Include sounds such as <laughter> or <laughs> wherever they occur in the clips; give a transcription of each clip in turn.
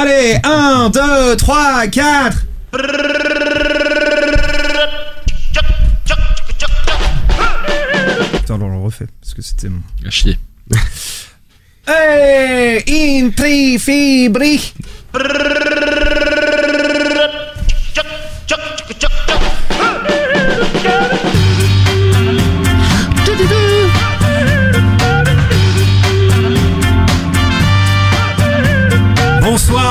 Allez, 1, 2, 3, 4 Attends, alors on le refait, parce que c'était... À chier. Hey, intri fibri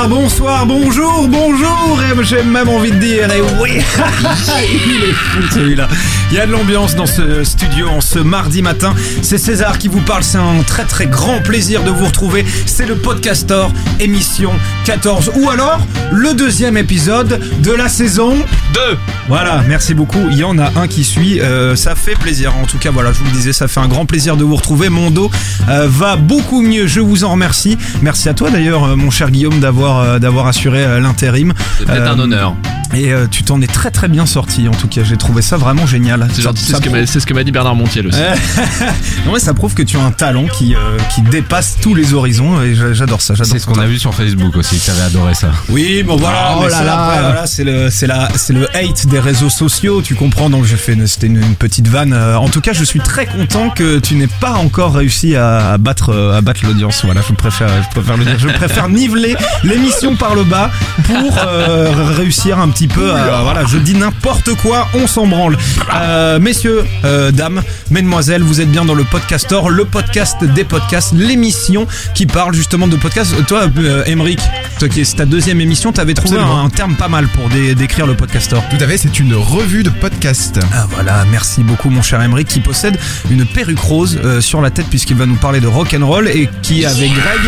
Bonsoir, bonjour, bonjour, j'ai même envie de dire, et oui, <laughs> il est fou celui-là. Il y a de l'ambiance dans ce studio en ce mardi matin. C'est César qui vous parle, c'est un très très grand plaisir de vous retrouver. C'est le Podcaster, émission 14, ou alors le deuxième épisode de la saison 2 voilà, merci beaucoup. Il y en a un qui suit, euh, ça fait plaisir. En tout cas, voilà, je vous le disais, ça fait un grand plaisir de vous retrouver. Mon dos euh, va beaucoup mieux, je vous en remercie. Merci à toi d'ailleurs, euh, mon cher Guillaume, d'avoir euh, d'avoir assuré l'intérim. C'est un honneur. Et euh, tu t'en es très très bien sorti. En tout cas, j'ai trouvé ça vraiment génial. C'est ce, que prouve- m'a- c'est ce que m'a dit Bernard Montiel aussi. <laughs> non, mais ça prouve que tu as un talent qui euh, qui dépasse tous les horizons. Et j'a- j'adore ça. C'est ce qu'on a vu sur Facebook aussi, tu avais adoré ça. Oui, bon voilà, Oh là. après, voilà, c'est le, c'est la, c'est le hate des réseaux sociaux, tu comprends. Donc j'ai fait, une- c'était une, une petite vanne. Euh, En tout cas, je suis très content que tu n'aies pas encore réussi à, à battre, à battre l'audience. Voilà, je préfère, je préfère le dire. Je préfère niveler l'émission par le bas pour euh, réussir un petit peu. À, voilà, je dis n'importe quoi, on s'en branle. Euh, messieurs, euh, dames, mesdemoiselles, vous êtes bien dans le podcaster, le podcast des podcasts, l'émission qui parle justement de podcasts. Toi, euh, Emeric, toi qui c'est ta deuxième émission, t'avais trouvé un, terme pas mal pour dé- décrire le podcaster. Tout à fait, c'est une revue de podcast. Ah voilà, merci beaucoup mon cher Emeric qui possède une perruque rose euh, sur la tête puisqu'il va nous parler de rock and roll et qui avec Greg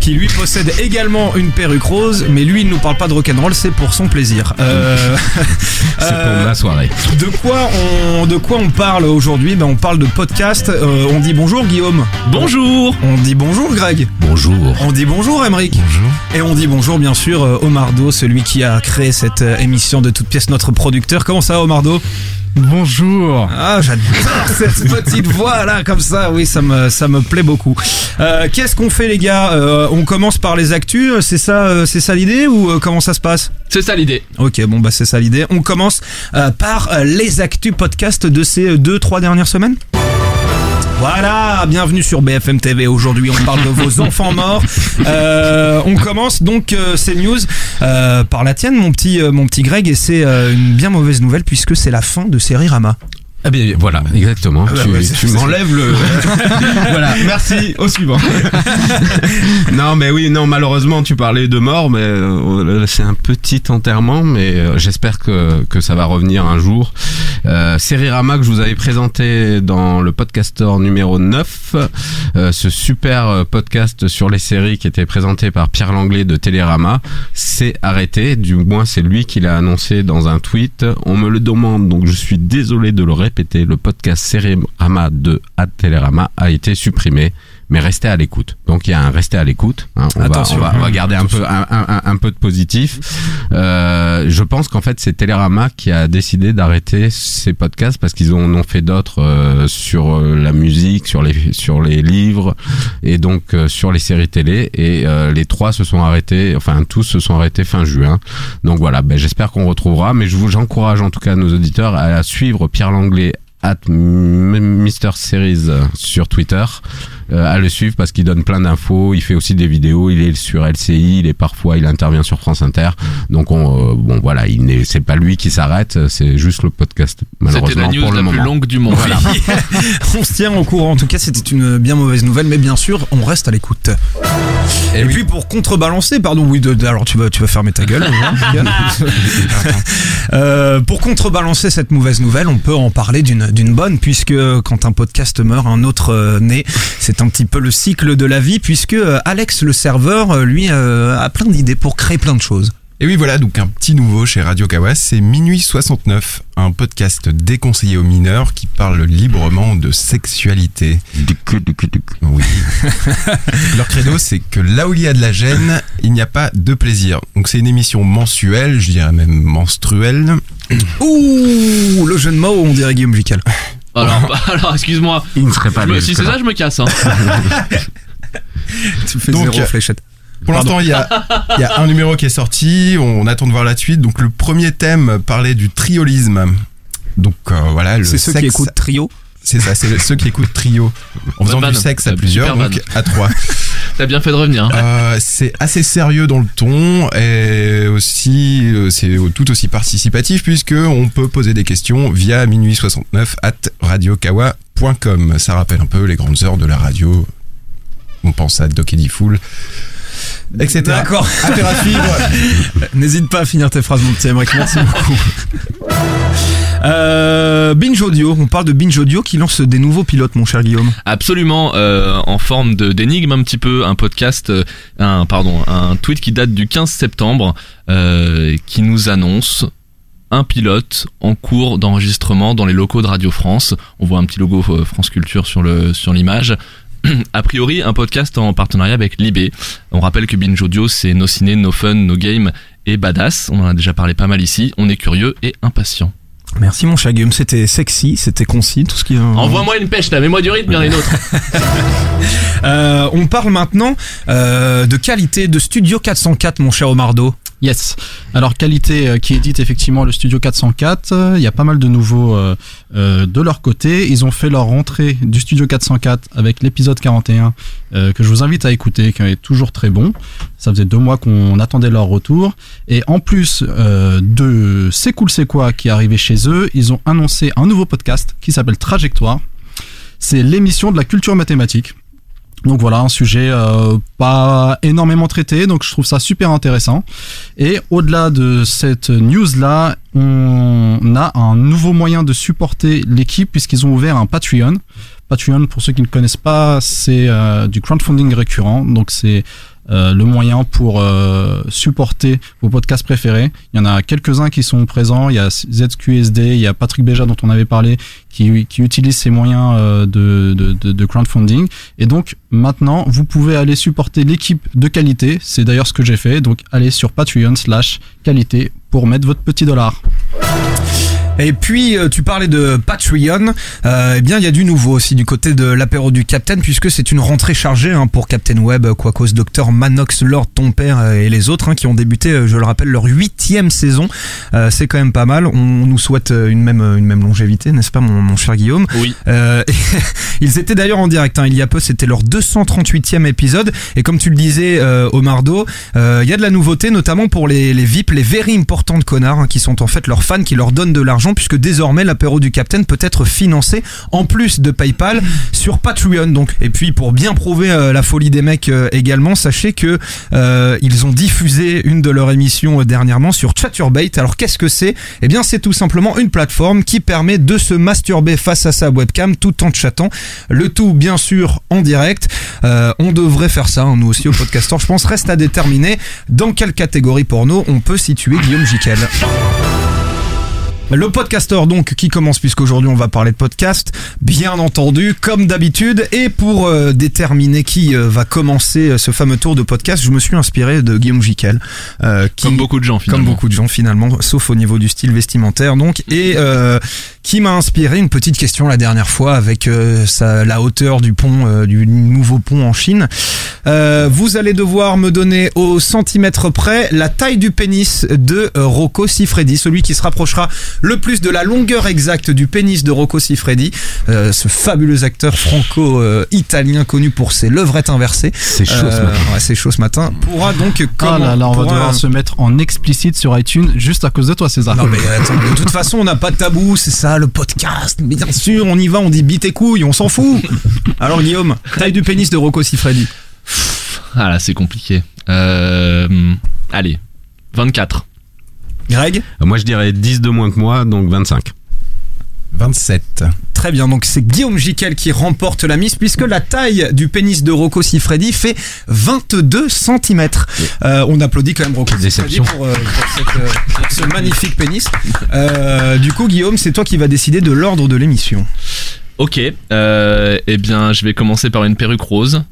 qui lui possède également une perruque rose, mais lui il nous parle pas de rock and roll, c'est pour son plaisir. Euh, <laughs> C'est euh, pour ma soirée. de quoi on de quoi on parle aujourd'hui? Ben on parle de podcast. Euh, on dit bonjour Guillaume. Bonjour On dit bonjour Greg. Bonjour. On dit bonjour Emeric. Bonjour. Et on dit bonjour bien sûr euh, Omardo, celui qui a créé cette euh, émission de toute pièce, notre producteur. Comment ça Omardo? Bonjour. Ah, j'adore <laughs> cette petite voix là, comme ça. Oui, ça me, ça me plaît beaucoup. Euh, Qu'est-ce qu'on fait, les gars? Euh, On commence par les actus. C'est ça, euh, c'est ça l'idée ou euh, comment ça se passe? C'est ça l'idée. Ok, bon bah c'est ça l'idée. On commence euh, par euh, les actus podcast de ces euh, deux, trois dernières semaines? Voilà, bienvenue sur BFM TV. Aujourd'hui, on parle de vos <laughs> enfants morts. Euh, on commence donc euh, ces news euh, par la tienne, mon petit, euh, mon petit Greg, et c'est euh, une bien mauvaise nouvelle puisque c'est la fin de Série Rama. Ah bien voilà, exactement. bah tu m'enlèves le. <laughs> <laughs> voilà, merci. Au suivant. <laughs> non, mais oui, non, malheureusement, tu parlais de mort, mais euh, c'est un petit enterrement, mais euh, j'espère que, que ça va revenir un jour. Euh, Sérirama que je vous avais présenté dans le podcaster numéro 9, euh, ce super podcast sur les séries qui était présenté par Pierre Langlais de Télérama, s'est arrêté. Du moins, c'est lui qui l'a annoncé dans un tweet. On me le demande, donc je suis désolé de le répéter. Le podcast Sérirama de à Télérama a été supprimé. Mais restez à l'écoute. Donc il y a un restez à l'écoute. hein. On, va, Attention. on, va, on va garder un peu un, un- un peu de positif. Euh, je pense qu'en fait c'est Télérama qui a décidé d'arrêter ces podcasts parce qu'ils en ont fait d'autres euh, sur euh, la musique, sur les sur les livres et donc euh, sur les séries télé. Et euh, les trois se sont arrêtés, enfin tous se sont arrêtés fin juin. Donc voilà, ben, j'espère qu'on retrouvera. Mais je vous j'encourage en tout cas nos auditeurs à suivre Pierre Langlais at Mister Series sur Twitter euh, à le suivre parce qu'il donne plein d'infos il fait aussi des vidéos il est sur LCI il est parfois il intervient sur France Inter donc on euh, bon voilà il n'est c'est pas lui qui s'arrête c'est juste le podcast C'était malheureusement la news pour le la plus longue du monde. Voilà. <laughs> on se tient au courant. En tout cas, c'était une bien mauvaise nouvelle, mais bien sûr, on reste à l'écoute. Et, puis pour contrebalancer, pardon, oui, de, de- alors tu vas, tu vas fermer ta gueule. <laughs> hein, <laughs> Euh, pour contrebalancer cette mauvaise nouvelle, on peut en parler d'une d'une bonne, puisque quand un podcast meurt, un autre euh, naît. C'est un petit peu le cycle de la vie, puisque euh, Alex, le serveur, euh, lui, euh, a plein d'idées pour créer plein de choses. Et oui, voilà, donc un petit nouveau chez Radio Kawas, c'est Minuit 69, un podcast déconseillé aux mineurs qui parle librement de sexualité. Oui. <laughs> Leur credo, c'est que là où il y a de la gêne, il n'y a pas de plaisir. Donc c'est une émission mensuelle, je dirais même menstruelle. Ouh, le jeu de mots, on dirait Guillaume Vical. <laughs> Alors, bah, <laughs> alors excuse-moi. il ne serait pas Je me- Si c'est ça, je me casse. Hein. <laughs> Tu fais Donc, zéro fléchette. Pour l'instant, il y a, il y a un numéro qui est sorti. On attend de voir la suite. Donc, le premier thème parlait du triolisme. Donc, euh, voilà. le C'est ceux qui écoutent Trio. C'est ça, c'est ceux qui écoutent trio. En faisant du sexe à plusieurs, donc à trois. <laughs> T'as bien fait de revenir. hein. Euh, c'est assez sérieux dans le ton et aussi euh, c'est tout aussi participatif puisque on peut poser des questions via minuit 69 at radiokawa.com. Ça rappelle un peu les grandes heures de la radio. On pense à Doc Fool, etc. D'accord. Affaire à suivre. <laughs> N'hésite pas à finir tes phrases, mon petit Emmerich. Merci beaucoup. Euh, Binge Audio, on parle de Binge Audio qui lance des nouveaux pilotes, mon cher Guillaume. Absolument, euh, en forme de d'énigme un petit peu, un podcast, euh, un pardon, un tweet qui date du 15 septembre, euh, qui nous annonce un pilote en cours d'enregistrement dans les locaux de Radio France. On voit un petit logo France Culture sur le sur l'image. A priori, un podcast en partenariat avec Libé. On rappelle que Binge Audio, c'est No Ciné, No Fun, No Game et Badass. On en a déjà parlé pas mal ici. On est curieux et impatient. Merci, mon Guillaume. C'était sexy, c'était concis, tout ce qui. Envoie-moi une pêche, là, mets-moi du rythme, il y en a une autre. <laughs> Euh, on parle maintenant euh, de qualité de Studio 404, mon cher Omardo. Yes. Alors qualité euh, qui édite effectivement le Studio 404. euh, Il y a pas mal de nouveaux euh, euh, de leur côté. Ils ont fait leur rentrée du Studio 404 avec l'épisode 41 euh, que je vous invite à écouter, qui est toujours très bon. Ça faisait deux mois qu'on attendait leur retour. Et en plus de C'est cool c'est quoi qui est arrivé chez eux, ils ont annoncé un nouveau podcast qui s'appelle Trajectoire. C'est l'émission de la culture mathématique. Donc voilà, un sujet euh, pas énormément traité, donc je trouve ça super intéressant. Et au-delà de cette news-là, on a un nouveau moyen de supporter l'équipe puisqu'ils ont ouvert un Patreon. Patreon, pour ceux qui ne connaissent pas, c'est euh, du crowdfunding récurrent. Donc c'est euh, le moyen pour euh, supporter vos podcasts préférés. Il y en a quelques-uns qui sont présents. Il y a ZQSD, il y a Patrick Béja dont on avait parlé, qui, utilise ces moyens euh, de, de crowdfunding. Et donc maintenant, vous pouvez aller supporter l'équipe de qualité. C'est d'ailleurs ce que j'ai fait. Donc allez sur Patreon slash qualité pour mettre votre petit dollar. Et puis euh, tu parlais de Patreon, euh, eh bien il y a du nouveau aussi du côté de l'apéro du Captain puisque c'est une rentrée chargée hein, pour Captain Web, Quacos, Docteur Manox, Lord ton père euh, et les autres hein, qui ont débuté, euh, je le rappelle, leur huitième saison. Euh, c'est quand même pas mal. On nous souhaite euh, une même une même longévité, n'est-ce pas, mon, mon cher Guillaume? Oui. Euh, <laughs> Ils étaient d'ailleurs en direct. hein, il y a peu, c'était leur 238e épisode. Et comme tu le disais, euh, Omardo, euh, il y a de la nouveauté, notamment pour les, les VIP, les very importants connards, hein, qui sont en fait leurs fans, qui leur donnent de l'argent, puisque désormais l'apéro du Captain peut être financé en plus de PayPal sur Patreon. Donc, et puis pour bien prouver euh, la folie des mecs euh, également, sachez que euh, ils ont diffusé une de leurs émissions dernièrement sur Chaturbate. Alors qu'est-ce que c'est? Eh bien, c'est tout simplement une plateforme qui permet de se masturber face à sa webcam tout en chattant. Le tout, bien sûr, en direct. On devrait faire ça, hein, nous aussi au podcaster. Je pense reste à déterminer dans quelle catégorie porno on peut situer Guillaume Jiquel. Le podcaster donc qui commence puisqu'aujourd'hui on va parler de podcast, bien entendu comme d'habitude et pour euh, déterminer qui euh, va commencer euh, ce fameux tour de podcast, je me suis inspiré de Guillaume Jiquel, euh, qui Comme beaucoup de gens, finalement. comme beaucoup de gens finalement, sauf au niveau du style vestimentaire donc, et euh, qui m'a inspiré une petite question la dernière fois avec euh, sa, la hauteur du pont, euh, du nouveau pont en Chine. Euh, vous allez devoir me donner au centimètre près la taille du pénis de euh, Rocco Siffredi, celui qui se rapprochera le plus de la longueur exacte du pénis de Rocco Siffredi, euh, ce fabuleux acteur franco-italien connu pour ses levrettes inversées. C'est chaud ce Euh, matin. ouais, c'est chaud ce matin. Pourra donc Ah comment là là, on va devoir se mettre en explicite sur iTunes juste à cause de toi, César. non mais attends, de toute façon on n'a pas de tabou, c'est ça le podcast. Mais bien sûr, on y va, on dit bite et couilles, on s'en fout. <laughs> Alors Guillaume, taille du pénis de Rocco Siffredi. Ah là, c'est compliqué. Euh, allez, 24. Greg Moi, je dirais 10 de moins que moi, donc 25. 27. Très bien, donc c'est Guillaume Jiquel qui remporte la mise puisque la taille du pénis de Rocco Siffredi fait 22 cm. on applaudit quand même Rocco Siffredi pour, euh, pour cette, euh, pour ce magnifique pénis. Euh, du coup Guillaume, c'est toi qui vas décider de l'ordre de l'émission. Ok, euh, eh bien, je vais commencer par une perruque rose.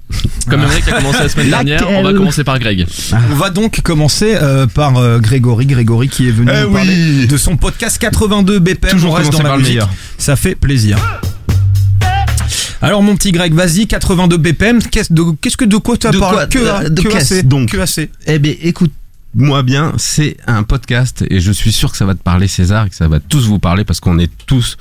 Comme Emmerich a commencé la semaine dernière, on va commencer par Greg. On va donc commencer euh, par euh, Grégory, Grégory qui est venu Eh nous oui. parler de son podcast 82 BPM. Toujours on reste dans la musique. meilleur. Ça fait plaisir. Alors mon petit Greg, vas-y, 82 BPM, qu'est-ce de, qu'est-ce que de quoi tu as parlé Que, de que qu'est-ce, assez, donc que assez. Eh bien, écoute-moi bien, c'est un podcast et je suis sûr que ça va te parler, César, et que ça va tous vous parler parce qu'on est tous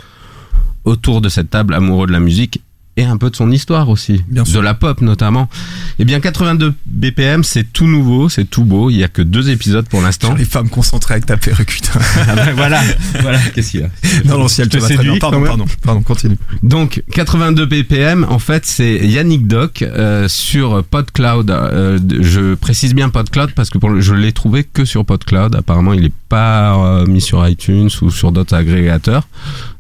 autour de cette table amoureux de la musique et un peu de son histoire aussi, Bien de la pop notamment. Eh bien, 82 BPM, c'est tout nouveau, c'est tout beau. Il y a que deux épisodes pour l'instant. Les femmes concentrées avec ta perruque, putain. <laughs> Ah ben voilà, <laughs> voilà, qu'est-ce qu'il y a Non, non, si elle te te séduis, Pardon, pardon, pardon, continue. Donc 82 ppm, en fait c'est Yannick Doc euh, sur PodCloud. Euh, je précise bien PodCloud parce que pour le- je l'ai trouvé que sur PodCloud. Apparemment il est pas euh, mis sur iTunes ou sur d'autres agrégateurs.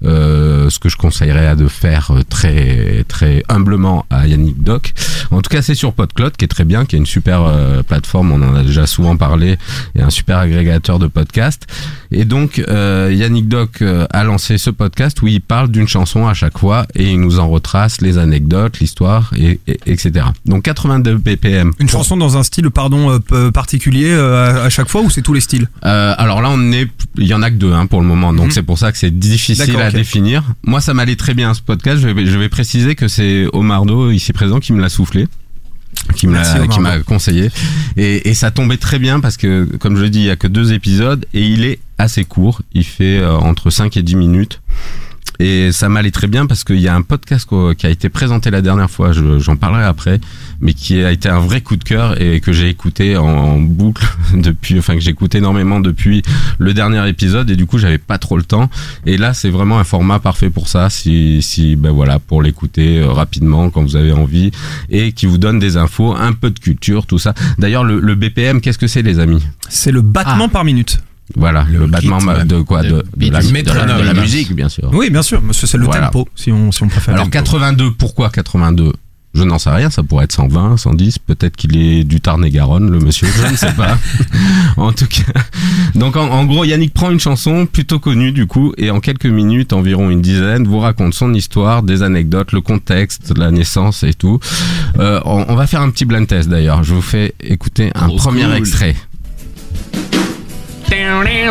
Euh, ce que je conseillerais à de faire euh, très très humblement à Yannick Doc. En tout cas c'est sur PodCloud qui est très bien, qui est une super plateforme. On en a déjà souvent parlé et un super agrégateur de podcasts. Et donc Yannick Doc a lancé ce podcast où il parle d'une chanson à chaque fois et il nous en retrace les anecdotes, l'histoire, et, et- etc. Donc 82 ppm. Une chanson dans un style, pardon, euh, particulier euh, à, à chaque fois ou c'est tous les styles? Euh, alors là, on est, il y en a que deux hein, pour le moment, donc Mhm. c'est pour ça que c'est difficile à définir. Moi, ça m'allait très bien ce podcast. Je vais, je vais préciser que c'est Omardo ici présent qui me l'a soufflé qui m'a conseillé et, et ça tombait très bien parce que comme je le dis il y a que deux épisodes et il est assez court il fait euh, entre 5 et 10 minutes et ça m'allait très bien parce qu'il y a un podcast quoi, qui a été présenté la dernière fois, je- j'en parlerai après, mais qui a été un vrai coup de cœur et que j'ai écouté en, en boucle <laughs> depuis, enfin que j'ai écouté énormément depuis le dernier épisode et du coup j'avais pas trop le temps. Et là c'est vraiment un format parfait pour ça, si, si ben voilà, pour l'écouter euh, rapidement quand vous avez envie et qui vous donne des infos, un peu de culture, tout ça. D'ailleurs le, le BPM, qu'est-ce que c'est les amis? C'est le battement par minute. Voilà, le, Le battement rythme de quoi de de, de la, beat. de la- de la Métronome. musique bien sûr. Oui, bien sûr, monsieur, c'est le Voilà. tempo, si on, si on préfère. Alors 82, pourquoi 82 je n'en sais rien, ça pourrait être 120, 110, peut-être qu'il est du Tarn-et-Garonne, le monsieur, je ne sais pas. <laughs> en tout cas, donc en, en gros, Yannick prend une chanson plutôt connue du coup, et en quelques minutes, environ une dizaine, vous raconte son histoire, des anecdotes, le contexte, la naissance et tout. Euh, on, on va faire un petit blind test d'ailleurs. Je vous fais écouter un Trop premier cool. extrait.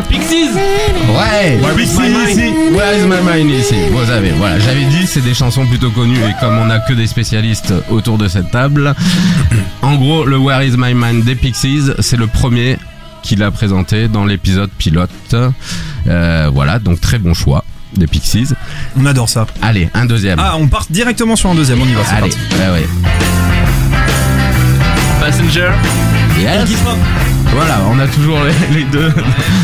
Pixies Ouais, Where is my mind ici. Where is my mind ici. Vous avez, voilà, j'avais dit, c'est des chansons plutôt connues et comme on a que des spécialistes autour de cette table, en gros, le Where is my mind des Pixies, c'est le premier qu'il a présenté dans l'épisode pilote. Euh, voilà, donc très bon choix des Pixies. On adore ça. Allez, un deuxième. Ah, on part directement sur un deuxième, on y va, c'est Allez, parti. ouais, ouais. Passenger Yes. Iggy Pop. Voilà, on a toujours les, les deux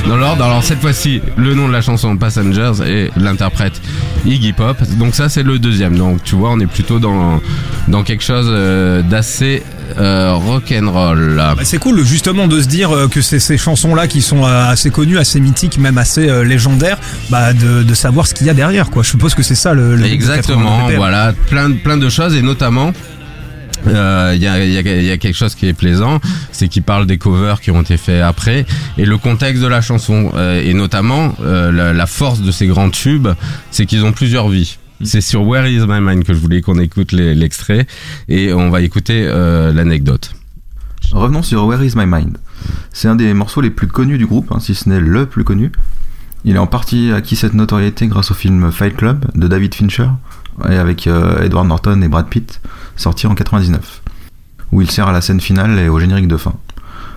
dans l'ordre. Alors cette fois-ci, le nom de la chanson Passengers et l'interprète Iggy Pop. Donc ça c'est le deuxième. Donc tu vois, on est plutôt dans dans quelque chose euh, d'assez euh, rock'n'roll. Bah, c'est cool justement de se dire euh, que c'est ces chansons-là qui sont euh, assez connues, assez mythiques, même assez euh, légendaires, bah, de, de savoir ce qu'il y a derrière. Quoi. Je suppose que c'est ça le, le but de 82 Exactement, voilà, plein, plein de choses et notamment. Euh, Il y, a, y a- y a quelque chose qui est plaisant, c'est qu'il parle des covers qui ont été faits après et le contexte de la chanson euh, et notamment euh, la, la force de ces grands tubes, c'est qu'ils ont plusieurs vies. C'est sur Where Is My Mind que je voulais qu'on écoute l'extrait et on va écouter euh, l'anecdote. Revenons sur Where Is My Mind. C'est un des morceaux les plus connus du groupe, hein, si ce n'est le plus connu. Il est en partie acquis cette notoriété grâce au film Fight Club de David Fincher, et avec euh, Edward Norton et Brad Pitt, sorti en 99, où il sert à la scène finale et au générique de fin.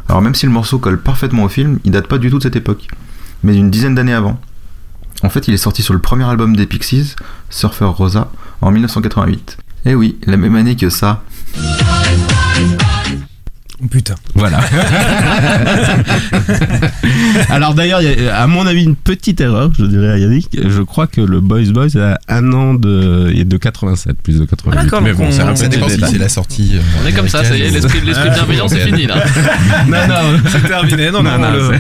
Alors même si le morceau colle parfaitement au film, il date pas du tout de cette époque, mais d'une dizaine d'années avant. En fait, il est sorti sur le premier album des Pixies, Surfer Rosa, en 1988. Et oui, la même année que ça, putain. Voilà. <laughs> Alors d'ailleurs, il y a, à mon avis, une petite erreur, je dirais à Yannick. Je crois que le Boys Boys a un an de, il est de 87, plus de 88. Ah, d'accord, Mais bon, on- Ça dépend si c'est la sortie. euh, On est comme ça, ça y est, l'esprit l'esprit bienveillant c'est fini là. <laughs> non, non. C'est terminé, non, non, Non, on, non, le,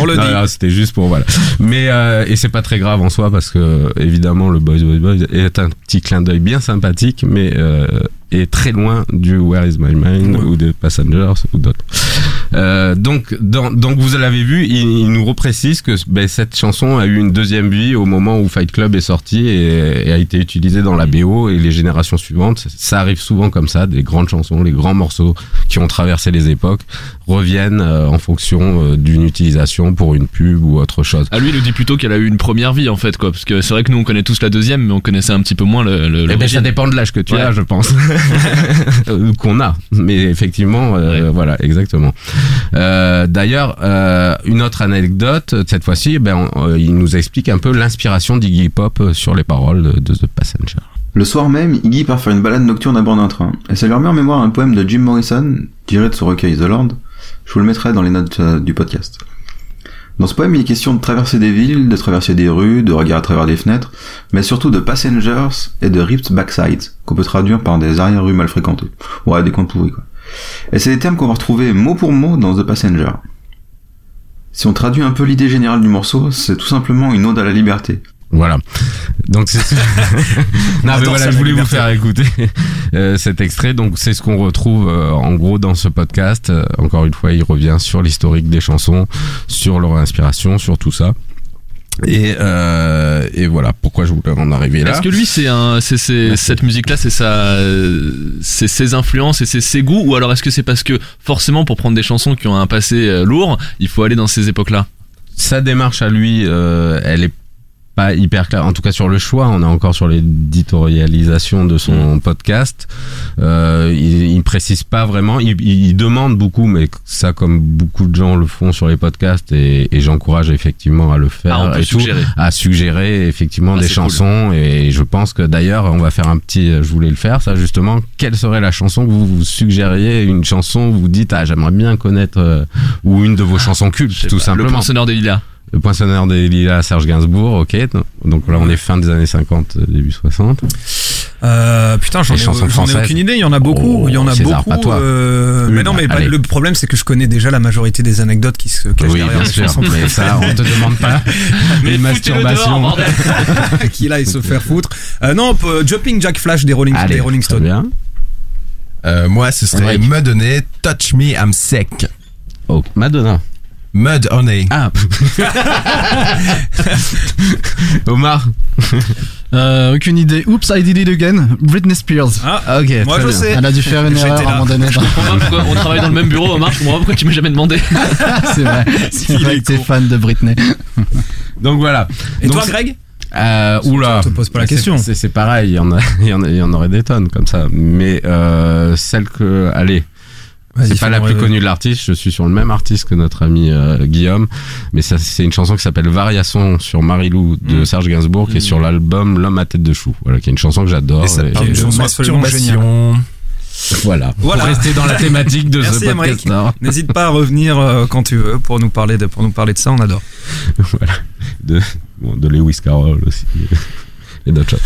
on le Non, dit. c'était juste pour voilà. Mais euh, et c'est pas très grave en soi parce que évidemment le Boys Boys Boys est un petit clin d'œil bien sympathique, mais euh, est très loin du Where Is My Mind ou de Passengers ou d'autres. Euh, donc, dans, donc vous l'avez vu, il, il nous reprécise que ben, cette chanson a eu une deuxième vie au moment où Fight Club est sorti et, et a été utilisée dans la BO et les générations suivantes. Ça arrive souvent comme ça, des grandes chansons, les grands morceaux qui ont traversé les époques reviennent euh, en fonction euh, d'une utilisation pour une pub ou autre chose. À lui, il nous dit plutôt qu'elle a eu une première vie en fait, quoi. Parce que c'est vrai que nous on connaît tous la deuxième, mais on connaissait un petit peu moins le. le Eh ben, ça dépend de l'âge que tu Ouais. as, je pense. <laughs> Euh, Qu'on a. Mais effectivement, euh, voilà, exactement. Euh, D'ailleurs, euh, une autre anecdote, cette fois-ci, ben, on- euh, il nous explique un peu l'inspiration d'Iggy Pop sur les paroles de, de The Passenger. Le soir même, Iggy part faire une balade nocturne à bord d'un train, et ça lui remet en mémoire un poème de Jim Morrison, tiré de son recueil The Lord. Je vous le mettrai dans les notes euh, du podcast. Dans ce poème, il est question de traverser des villes, de traverser des rues, de regarder à travers des fenêtres, mais surtout de passengers et de ripped backsides, qu'on peut traduire par des arrière-rues mal fréquentées. Ouais, des coins pourris, quoi. Et c'est des termes qu'on va retrouver mot pour mot dans The Passenger. Si on traduit un peu l'idée générale du morceau, c'est tout simplement une ode à la liberté. Voilà. Donc c'est <laughs> non mais Attends, voilà, je la voulais vous faire écouter euh, cet extrait. Donc c'est ce qu'on retrouve euh, en gros dans ce podcast. Euh, encore une fois, il revient sur l'historique des chansons, sur leur inspiration, sur tout ça. Et, euh, et voilà pourquoi je voulais en arriver là? Est-ce que lui, c'est un, c'est, c'est, Merci. cette musique-là, c'est sa, c'est ses influences et c'est ses goûts, ou alors est-ce que c'est parce que forcément pour prendre des chansons qui ont un passé lourd, il faut aller dans ces époques-là? Sa démarche à lui, euh, elle est pas hyper claire. En tout cas sur le choix, on est encore sur l'éditorialisation de son podcast. Euh, il, il précise pas vraiment. Il, il demande beaucoup, mais ça, comme beaucoup de gens le font sur les podcasts, et, et j'encourage effectivement à le faire. Ah, on peut et tout, suggérer. à suggérer effectivement Ah, des cool. chansons et je pense que d'ailleurs on va faire un petit je voulais le faire ça justement quelle serait la chanson que vous vous suggériez une chanson où vous dites ah j'aimerais bien connaître euh, ou une de vos chansons Je sais cultes tout pas, Le simplement poinçonneur des lilas. Le poinçonneur des lilas Serge Gainsbourg ok donc là on est fin des années 50 euh, début 60 Euh, putain, j'en ai, ai aucune idée. Il y en a beaucoup. Oh, il y en a César, beaucoup. pas toi. euh, mais non, mais le problème, c'est que je connais déjà la majorité des anecdotes qui se cachent oui derrière bien les sûr chansons mais ça on te demande pas <laughs> Mais une dehors, masturbation bordel. <laughs> qui là et se faire foutre. Euh, non, Jumping Jack Flash des Rolling, Allez, des Rolling Stones. bien Euh, moi, ce serait donner Touch Me, I'm Sick. oh Madonna Mud Honey. ah <laughs> Omar Euh, aucune idée. Oups, I did it again. Britney Spears. Ah, ok moi je bien. sais. Elle a dû faire une erreur à un moment donné. Je comprends pas pourquoi on travaille dans le même bureau, Omar, je comprends pas pourquoi tu m'as jamais demandé. <laughs> C'est vrai. <laughs> C'est vrai est que t'es fan de Britney. donc voilà Et Donc, toi, Greg Euh, oula. Je te pose pas la C'est- question. C'est c'est pareil, il y en a, il y en a, il y en aurait des tonnes comme ça. Mais euh, celle que, allez, c'est pas la plus connue de l'artiste. Je suis sur le même artiste que notre ami euh, Guillaume, mais ça, c'est une chanson qui s'appelle Variation sur Marilou de Mm. Serge Gainsbourg, qui est sur l'album L'homme à tête de chou. Voilà, qui est une chanson que j'adore. Et ça Et- parle une chanson absolument masturbation. Voilà. Voilà. Pour rester dans la thématique de Merci, ce podcast. N'hésite pas à revenir euh, quand tu veux pour nous parler de, pour nous parler de ça, on adore. <laughs> voilà. De, bon, de Lewis Carroll aussi. Et d'autres <laughs> choses.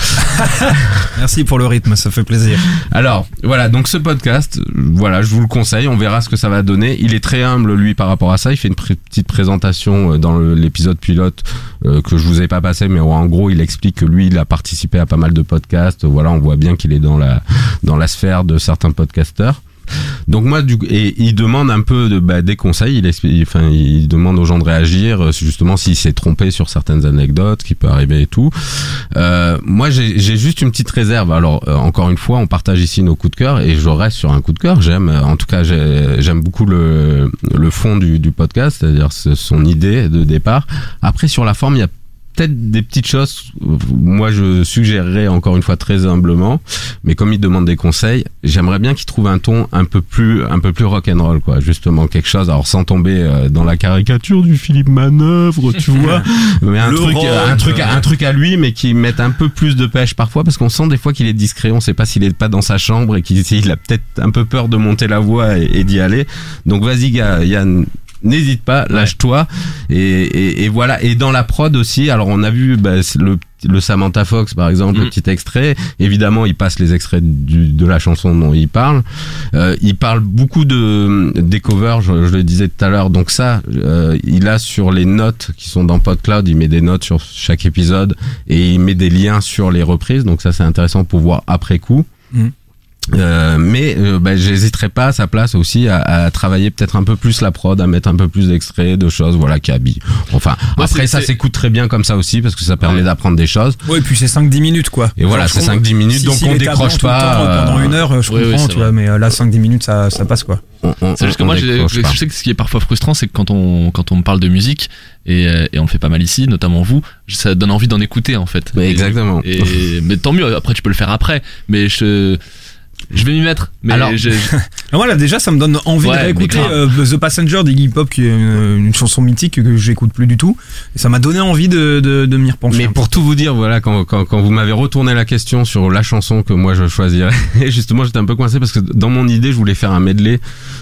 Merci pour le rythme, ça fait plaisir. Alors, voilà, donc ce podcast, voilà, je vous le conseille, on verra ce que ça va donner. Il est très humble, lui, par rapport à ça. Il fait une petite présentation euh, dans l'épisode pilote euh, que je vous ai pas passé, mais où, en gros, il explique que lui, il a participé à pas mal de podcasts. Voilà, on voit bien qu'il est dans la, dans la sphère de certains podcasteurs. Donc moi, du, et il demande un peu de, bah, des conseils. Il, enfin, il demande aux gens de réagir, euh, justement s'il s'est trompé sur certaines anecdotes, qui peut arriver et tout. Euh, moi, j'ai juste une petite réserve. Alors, euh, encore une fois, on partage ici nos coups de cœur et je reste sur un coup de cœur. J'aime, en tout cas, j'ai- j'aime beaucoup le, fond du, du podcast, c'est-à-dire ce- son idée de départ. Après, sur la forme, il y a peut-être des petites choses. Moi, je suggérerais encore une fois très humblement, mais comme il demande des conseils, j'aimerais bien qu'il trouve un ton un peu plus, un peu plus rock'n'roll, quoi. Justement, quelque chose. Alors, sans tomber euh, dans la caricature du Philippe Manœuvre, tu vois, <laughs> mais un Le truc, rock, un truc, un truc à lui, mais qui mette un peu plus de pêche parfois, parce qu'on sent des fois qu'il est discret. On sait pas s'il est pas dans sa chambre et qu'il il a peut-être un peu peur de monter la voix et, et d'y aller. Donc, vas-y, Yann. N'hésite pas, lâche-toi et, et, et voilà. Et dans la prod aussi, alors on a vu bah, le, le Samantha Fox par exemple, Mm. le petit extrait. Évidemment, il passe les extraits du, de la chanson dont il parle. Euh, il parle beaucoup de des covers, je, je le disais tout à l'heure. Donc ça, euh, il a sur les notes qui sont dans PodCloud, il met des notes sur chaque épisode et il met des liens sur les reprises. Donc ça, c'est intéressant pour voir après coup. Mm. Euh, mais euh, bah, j'hésiterai pas à sa place aussi à, à travailler peut-être un peu plus la prod, à mettre un peu plus d'extraits, de choses, voilà, qui habillent. Enfin, Ouais, après ça s'écoute très bien comme ça aussi parce que ça permet Ouais. d'apprendre des choses. Ouais, et puis c'est 5-10 minutes quoi. Et voilà, c'est je 5-10 minutes, si- donc on décroche pas. pendant euh, une heure, je oui, oui, comprends, tu vrai. vois, mais euh, là 5-10 minutes ça, ça passe quoi. C'est juste que moi, je, sais que ce qui est parfois frustrant, c'est que quand on, quand on me parle de musique, et, euh, et on le fait pas mal ici, notamment vous, ça donne envie d'en écouter en fait. Mais Et- exactement. Et, mais tant mieux, après tu peux le faire après, mais je, je vais m'y mettre. Mais Alors- je- Voilà, <laughs> déjà ça me donne envie Ouais, de réécouter mais euh, The Passenger d'Iggy Pop qui est une, une chanson mythique que j'écoute plus du tout. Et ça m'a donné envie de, de, de m'y repencher. Mais pour tout vous dire, voilà, quand, quand, quand vous m'avez retourné la question sur la chanson que moi je choisirais, <laughs> justement j'étais un peu coincé parce que dans mon idée je voulais faire un medley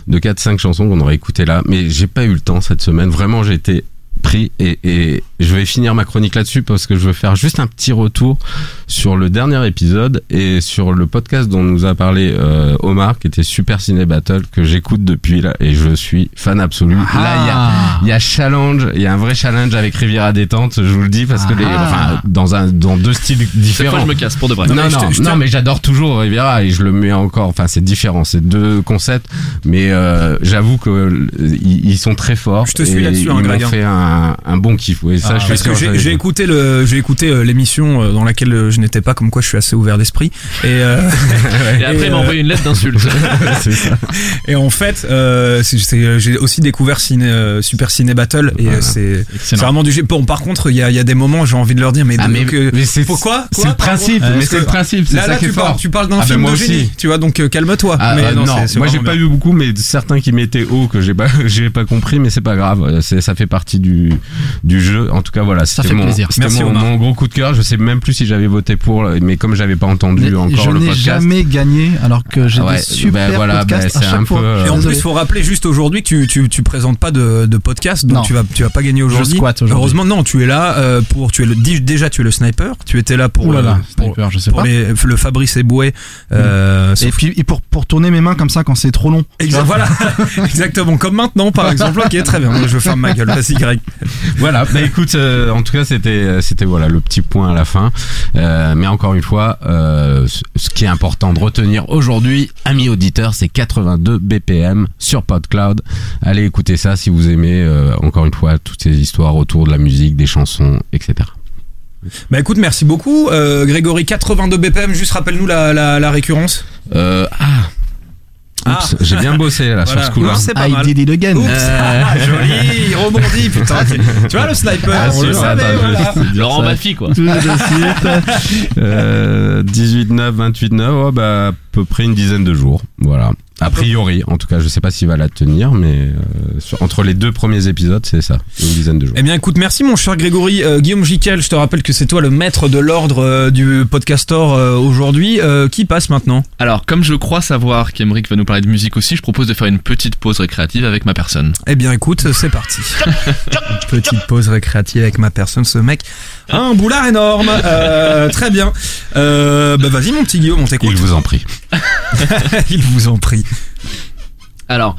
de 4-5 chansons qu'on aurait écouté là, mais j'ai pas eu le temps cette semaine. Vraiment j'ai été pris et, et je vais finir ma chronique là-dessus parce que je veux faire juste un petit retour sur le dernier épisode et sur le podcast dont nous a parlé euh, Omar qui était Super Ciné Battle que j'écoute depuis là et je suis fan absolu. Là il y a Ah. y a challenge, il y a un vrai challenge avec Riviera détente, je vous le dis parce que les, Ah. enfin, dans un dans deux styles cette fois, différents. je me casse pour de vrai. Non, mais non, je je non, mais j'adore toujours Riviera et je le mets encore. Enfin, c'est différent, c'est deux concepts, mais euh, j'avoue que euh, ils, sont très forts. Je te suis là-dessus, Ils un, un bon kiff. Oui, ça, Ah, je suis Parce que j'ai écouté le j'ai écouté euh, l'émission euh, dans laquelle euh, je n'étais pas comme quoi je suis assez ouvert d'esprit et euh, <laughs> Et après, Et, il m'a envoyé une lettre d'insulte. <laughs> c'est ça. et en fait euh, c'est- c'est- j'ai aussi découvert ciné, Super Ciné Battle et Voilà. c'est vraiment du bon par contre il y a, il y a des moments j'ai envie de leur dire mais, Ah, mais, que- mais c'est pourquoi C'est le principe, mais c'est le principe, c'est là, ça là qui est tu, fort. parles, tu parles d'un Ah, ben, film moi de génie aussi. tu vois donc calme-toi mais non, moi j'ai pas vu beaucoup, mais certains qui m'étaient hauts que j'ai pas, <laughs> j'ai pas compris, mais c'est pas grave. C'est, ça fait partie du du jeu. En tout cas, voilà, c'était mon, Merci, mon, gros coup de cœur. Je sais même plus si j'avais voté pour, mais comme j'avais pas entendu Mais encore je le n'ai podcast. jamais gagné alors que j'ai Ah ouais, des super ben voilà, podcasts ben à c'est chaque un fois. peu, euh, Et en plus, faut rappeler juste aujourd'hui que tu, tu, tu présentes pas de, de podcast, donc Non. tu vas, tu vas pas gagner aujourd'hui. Heureusement, non, tu es là euh, pour, tu es le, déjà tu es le sniper, tu étais là pour, là là, euh, pour, sniper, je sais pour pas. les- le Fabrice Eboué. Euh, Et puis et pour pour tourner mes mains comme ça quand c'est trop long. Voilà, <laughs> exactement, comme maintenant par <laughs> exemple. Ok, très bien, je ferme ma gueule. Vas-y, Greg. <laughs> Voilà, bah écoute, euh, en tout cas c'était c'était voilà le petit point à la fin. Euh, mais encore une fois, euh, ce- qui est important de retenir aujourd'hui, amis auditeurs, c'est 82 BPM sur PodCloud. Allez écouter ça si vous aimez. euh, encore une fois, toutes ces histoires autour de la musique, des chansons, etc. Bah écoute, merci beaucoup, euh, Grégory. 82 BPM, juste rappelle-nous la, la, la récurrence. Euh, ah. Oups, j'ai bien bossé là Voilà. sur ce coup-là. Oups, c'est pas I mal. did it again. Oups, ah, joli, il rebondit, putain. Tu, vois le sniper, Ah, on le savait, voilà. dire Laurent. Baffy, quoi. Tout de suite. Euh, 18 9 28 9 oh, bah peu près une dizaine de jours voilà a priori en tout cas je sais pas s'il va la tenir mais euh, sur- entre les deux premiers épisodes c'est ça une dizaine de jours Eh bien, écoute, merci mon cher Grégory. Euh, Guillaume Jiquel, je te rappelle que c'est toi le maître de l'ordre euh, du podcastor euh, aujourd'hui. Euh, qui passe maintenant? Alors, comme je crois savoir qu'Emeric va nous parler de musique aussi, je propose de faire une petite pause récréative avec ma personne. Eh bien, écoute, c'est parti. <laughs> Petite pause récréative avec ma personne, ce mec. a Un boulard énorme. Euh, très bien. Euh, bah, vas-y, mon petit Guillaume, on t'écoute. il vous en prie <laughs> Il vous en prie. Alors,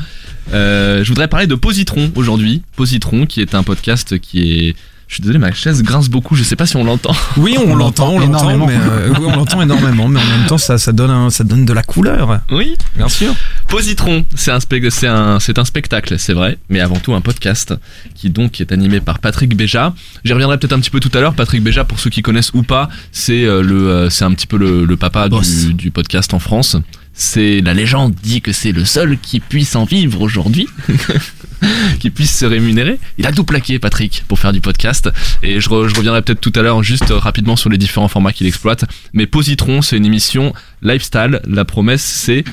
euh, je voudrais parler de Positron aujourd'hui. Positron, qui est un podcast qui est... Je suis désolé, ma chaise grince beaucoup, je sais pas si on l'entend. <laughs> Oui, on, On l'entend, on l'entend mais euh, oui, on l'entend énormément, mais en même temps, ça, ça donne, un- ça donne de la couleur. Oui Bien sûr. Positron, c'est un, un, c'est un spectacle, c'est vrai, mais avant tout un podcast qui donc est animé par Patrick Béja. J'y reviendrai peut-être un petit peu tout à l'heure. Patrick Béja, pour ceux qui connaissent ou pas, c'est euh, le, euh, c'est un petit peu le, le papa du, du podcast en France. C'est la légende dit que c'est le seul qui puisse en vivre aujourd'hui, <laughs> qui puisse se rémunérer. Il a tout plaqué, Patrick, pour faire du podcast. Et je, re- je reviendrai peut-être tout à l'heure juste euh, rapidement sur les différents formats qu'il exploite. Mais Positron, c'est une émission lifestyle. La promesse, c'est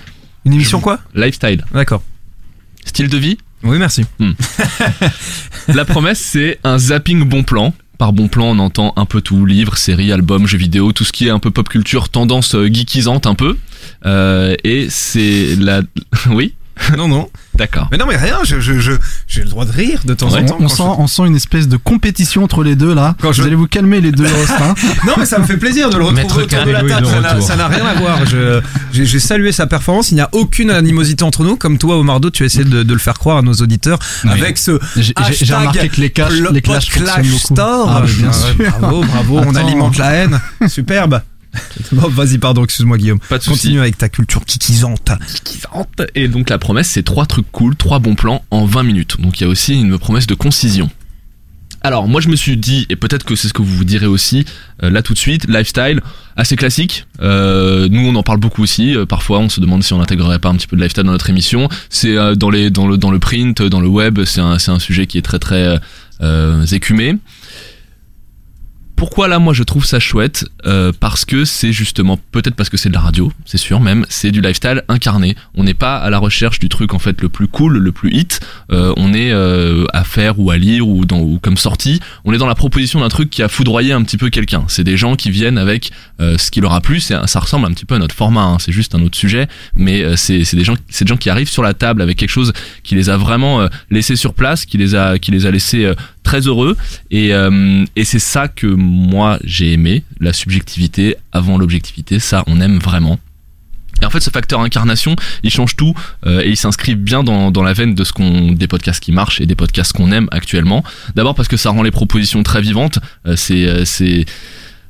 Une émission quoi? Lifestyle. D'accord. Style de vie? Oui, merci. <laughs> La promesse, c'est un zapping bon plan. Par bon plan, on entend un peu tout, livres, séries, albums, jeux vidéo, tout ce qui est un peu pop culture, tendance euh, geekisante un peu. Euh, et c'est la... <laughs> oui? Non, non. D'accord. Mais non, mais rien, je, je, je- j'ai le droit de rire de temps Ouais. en temps. on, sent, on sent une espèce de compétition entre les deux là. Quand vous je- allez vous calmer les deux hein. je- <laughs> Non, mais ça me fait plaisir de le retrouver Maître autour de la table. de Ça n'a- rien à voir. Je- J'ai j'ai salué sa performance. Il n'y a aucune animosité entre nous. Comme toi, Omardo, tu essaies de, de le faire croire à nos auditeurs Oui. avec ce J'ai- J'ai Hashtag j'ai remarqué que les clashs, le les clashs fonctionnent beaucoup. Store. Ah, bien Ouais, sûr. Bravo, bravo. On alimente la haine. Superbe. <laughs> Bon, vas-y, pardon, excuse-moi Guillaume. Pas de. Continue avec ta culture kikisante. Et donc la promesse, c'est trois trucs cool, trois bons plans en 20 minutes. Donc il y a aussi une promesse de concision. Alors moi je me suis dit, et peut-être que c'est ce que vous vous direz aussi, euh, là tout de suite, lifestyle, assez classique. Euh, nous on en parle beaucoup aussi. Euh, parfois on se demande si on n'intégrerait pas un petit peu de lifestyle dans notre émission. C'est dans les dans le dans le print, dans le web, c'est un c'est un sujet qui est très très écumé. Pourquoi là moi je trouve ça chouette Euh, Parce que c'est justement peut-être parce que c'est de la radio, c'est sûr même, c'est du lifestyle incarné. On n'est pas à la recherche du truc en fait le plus cool, le plus hit. Euh, on est euh, à faire ou à lire ou dans ou comme sortie. On est dans la proposition d'un truc qui a foudroyé un petit peu quelqu'un. C'est des gens qui viennent avec euh, ce qui leur a plu. Ça ressemble un petit peu à notre format. hein. C'est juste un autre sujet, mais euh, c'est des gens c'est des gens qui arrivent sur la table avec quelque chose qui les a vraiment euh, laissés sur place, qui les a qui les a laissés très heureux et, et c'est ça que moi j'ai aimé, la subjectivité avant l'objectivité, ça on aime vraiment. Et en fait, ce facteur incarnation, il change tout euh, et il s'inscrit bien dans, la veine de ce qu'on des podcasts qui marchent et des podcasts qu'on aime actuellement. D'abord parce que ça rend les propositions très vivantes. Euh, c'est euh, c'est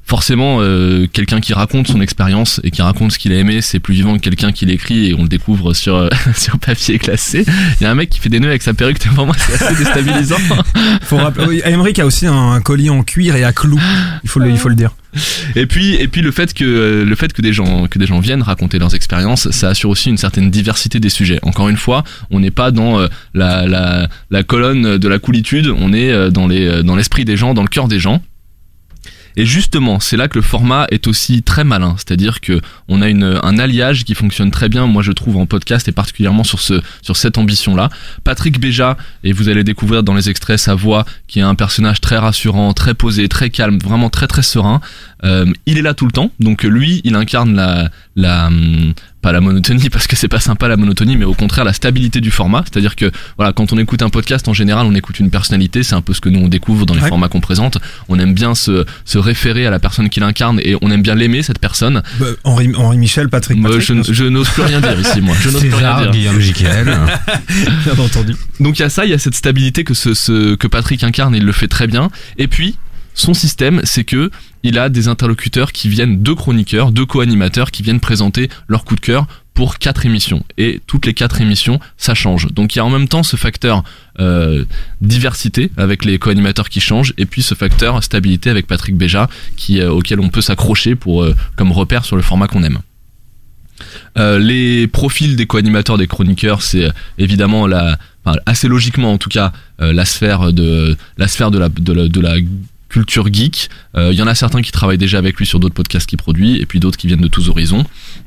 forcément euh, quelqu'un qui raconte son expérience et qui raconte ce qu'il a aimé, c'est plus vivant que quelqu'un qui l'écrit et on le découvre sur euh, <laughs> sur papier glacé. Il y a un mec qui fait des nœuds avec sa perruque, <laughs> pour moi c'est assez déstabilisant. <laughs> Faut rappeler, a aussi un, un collier en cuir et à clous. Il faut le, il faut le dire. Et puis et puis le fait que euh, le fait que des gens que des gens viennent raconter leurs expériences, ça assure aussi une certaine diversité des sujets. Encore une fois, on n'est pas dans euh, la, la la colonne de la coolitude, on est euh, dans les dans l'esprit des gens, dans le cœur des gens. Et justement, c'est là que le format est aussi très malin, c'est-à-dire que on a une, un alliage qui fonctionne très bien, moi je trouve en podcast et particulièrement sur ce sur cette ambition-là. Patrick Béja, et vous allez découvrir dans les extraits sa voix, qui est un personnage très rassurant, très posé, très calme, vraiment très très serein. Euh, il est là tout le temps, donc lui, il incarne la la hum, pas la monotonie <laughs> parce que c'est pas sympa la monotonie, mais au contraire la stabilité du format. C'est-à-dire que voilà, quand on écoute un podcast, en général, on écoute une personnalité. C'est un peu ce que nous on découvre dans les Ouais. formats qu'on présente. On aime bien se se référer à la personne qui l'incarne et on aime bien l'aimer cette personne. Bah, Henri, Henri Michel, Patrick. Je, n'ose plus rien dire ici, moi. Je n'ose plus rien dire. Guillaume <laughs> bien entendu. Donc il y a ça, il y a cette stabilité que ce, ce que Patrick incarne, et il le fait très bien. Et puis son système, c'est que il a des interlocuteurs qui viennent, deux chroniqueurs, deux co-animateurs qui viennent présenter leur coup de cœur pour quatre émissions. Et toutes les quatre émissions, ça change. Donc il y a en même temps ce facteur euh, diversité avec les co-animateurs qui changent, et puis ce facteur stabilité avec Patrick Béja, euh, auquel on peut s'accrocher pour euh, comme repère sur le format qu'on aime. Les profils des co-animateurs, des chroniqueurs, c'est évidemment la, assez logiquement en tout cas, la sphère de la sphère de la culture geek. Euh, Il y en a certains qui travaillent déjà avec lui sur d'autres podcasts qu'il produit, et puis d'autres qui viennent de tous horizons.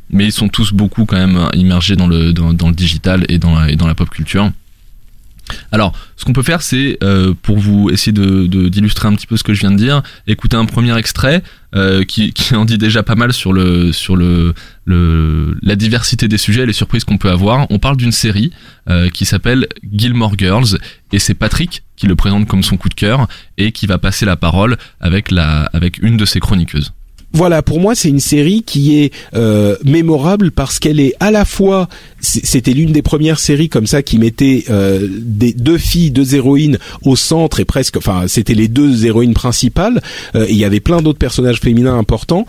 Mais ils sont tous beaucoup quand même immergés dans le digital et dans la pop culture. Alors, ce qu'on peut faire, c'est euh, pour vous essayer de d'illustrer un petit peu ce que je viens de dire, écouter un premier extrait euh, qui, qui en dit déjà pas mal sur le sur le, le la diversité des sujets, et les surprises qu'on peut avoir. On parle d'une série euh, qui s'appelle Gilmore Girls et c'est Patrick qui le présente comme son coup de cœur et qui va passer la parole avec la avec une de ses chroniqueuses. Voilà, pour moi, c'est une série qui est euh, mémorable parce qu'elle est à la fois, c'était l'une des premières séries comme ça qui mettait euh, des deux filles, deux héroïnes au centre et presque, enfin, c'était les deux héroïnes principales. euh, et il y avait plein d'autres personnages féminins importants.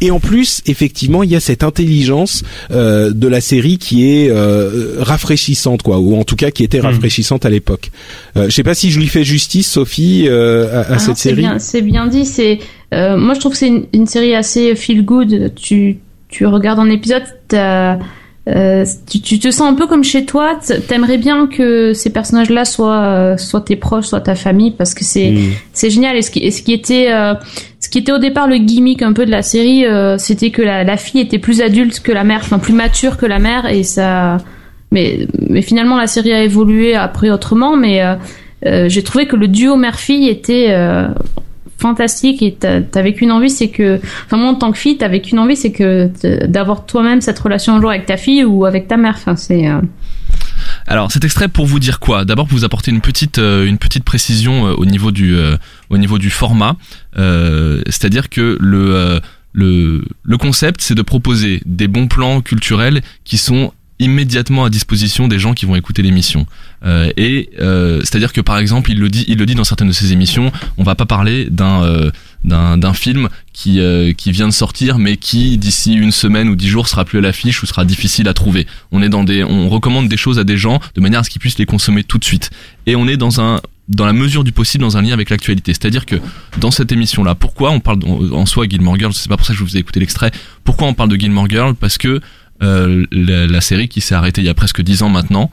Et en plus, effectivement, il y a cette intelligence euh, de la série qui est euh, rafraîchissante, quoi, ou en tout cas qui était rafraîchissante à l'époque. Euh, je sais pas si je lui fais justice, Sophie, euh, à, à Ah, cette c'est série. bien, c'est bien dit. C'est euh, moi je trouve que c'est une, une série assez feel good. Tu tu regardes un épisode, euh, tu, tu te sens un peu comme chez toi. T'aimerais bien que ces personnages-là soient euh, soit tes proches, soit ta famille, parce que c'est Mm. c'est génial. Et ce qui, et ce qui était euh, ce qui était au départ le gimmick un peu de la série, c'était que la, la fille était plus adulte que la mère, enfin plus mature que la mère, et ça. Mais mais finalement la série a évolué après autrement, mais euh, j'ai trouvé que le duo mère-fille était euh, fantastique et t'as- t'avais qu'une envie, c'est que, enfin moi en tant que fille, t'avais qu'une envie, c'est que d'avoir toi-même cette relation un jour avec ta fille ou avec ta mère. Enfin c'est euh, Alors cet extrait pour vous dire quoi? D'abord pour vous apporter une petite euh, une petite précision euh, au niveau du au niveau du format, c'est-à-dire que le le le concept c'est de proposer des bons plans culturels qui sont immédiatement à disposition des gens qui vont écouter l'émission. Euh, et euh, c'est-à-dire que par exemple, il le dit, il le dit dans certaines de ses émissions, on va pas parler d'un euh, d'un film qui euh, qui vient de sortir mais qui d'ici une semaine ou dix jours sera plus à l'affiche ou sera difficile à trouver. On est dans des on recommande des choses à des gens de manière à ce qu'ils puissent les consommer tout de suite. Et on est dans un dans la mesure du possible dans un lien avec l'actualité. C'est-à-dire que dans cette émission-là, pourquoi on parle en soi Gilmore Girls C'est pas pour ça que je vous ai écouté l'extrait. Pourquoi on parle de Gilmore Girls? Parce que euh, la, la série qui s'est arrêtée il y a presque dix ans maintenant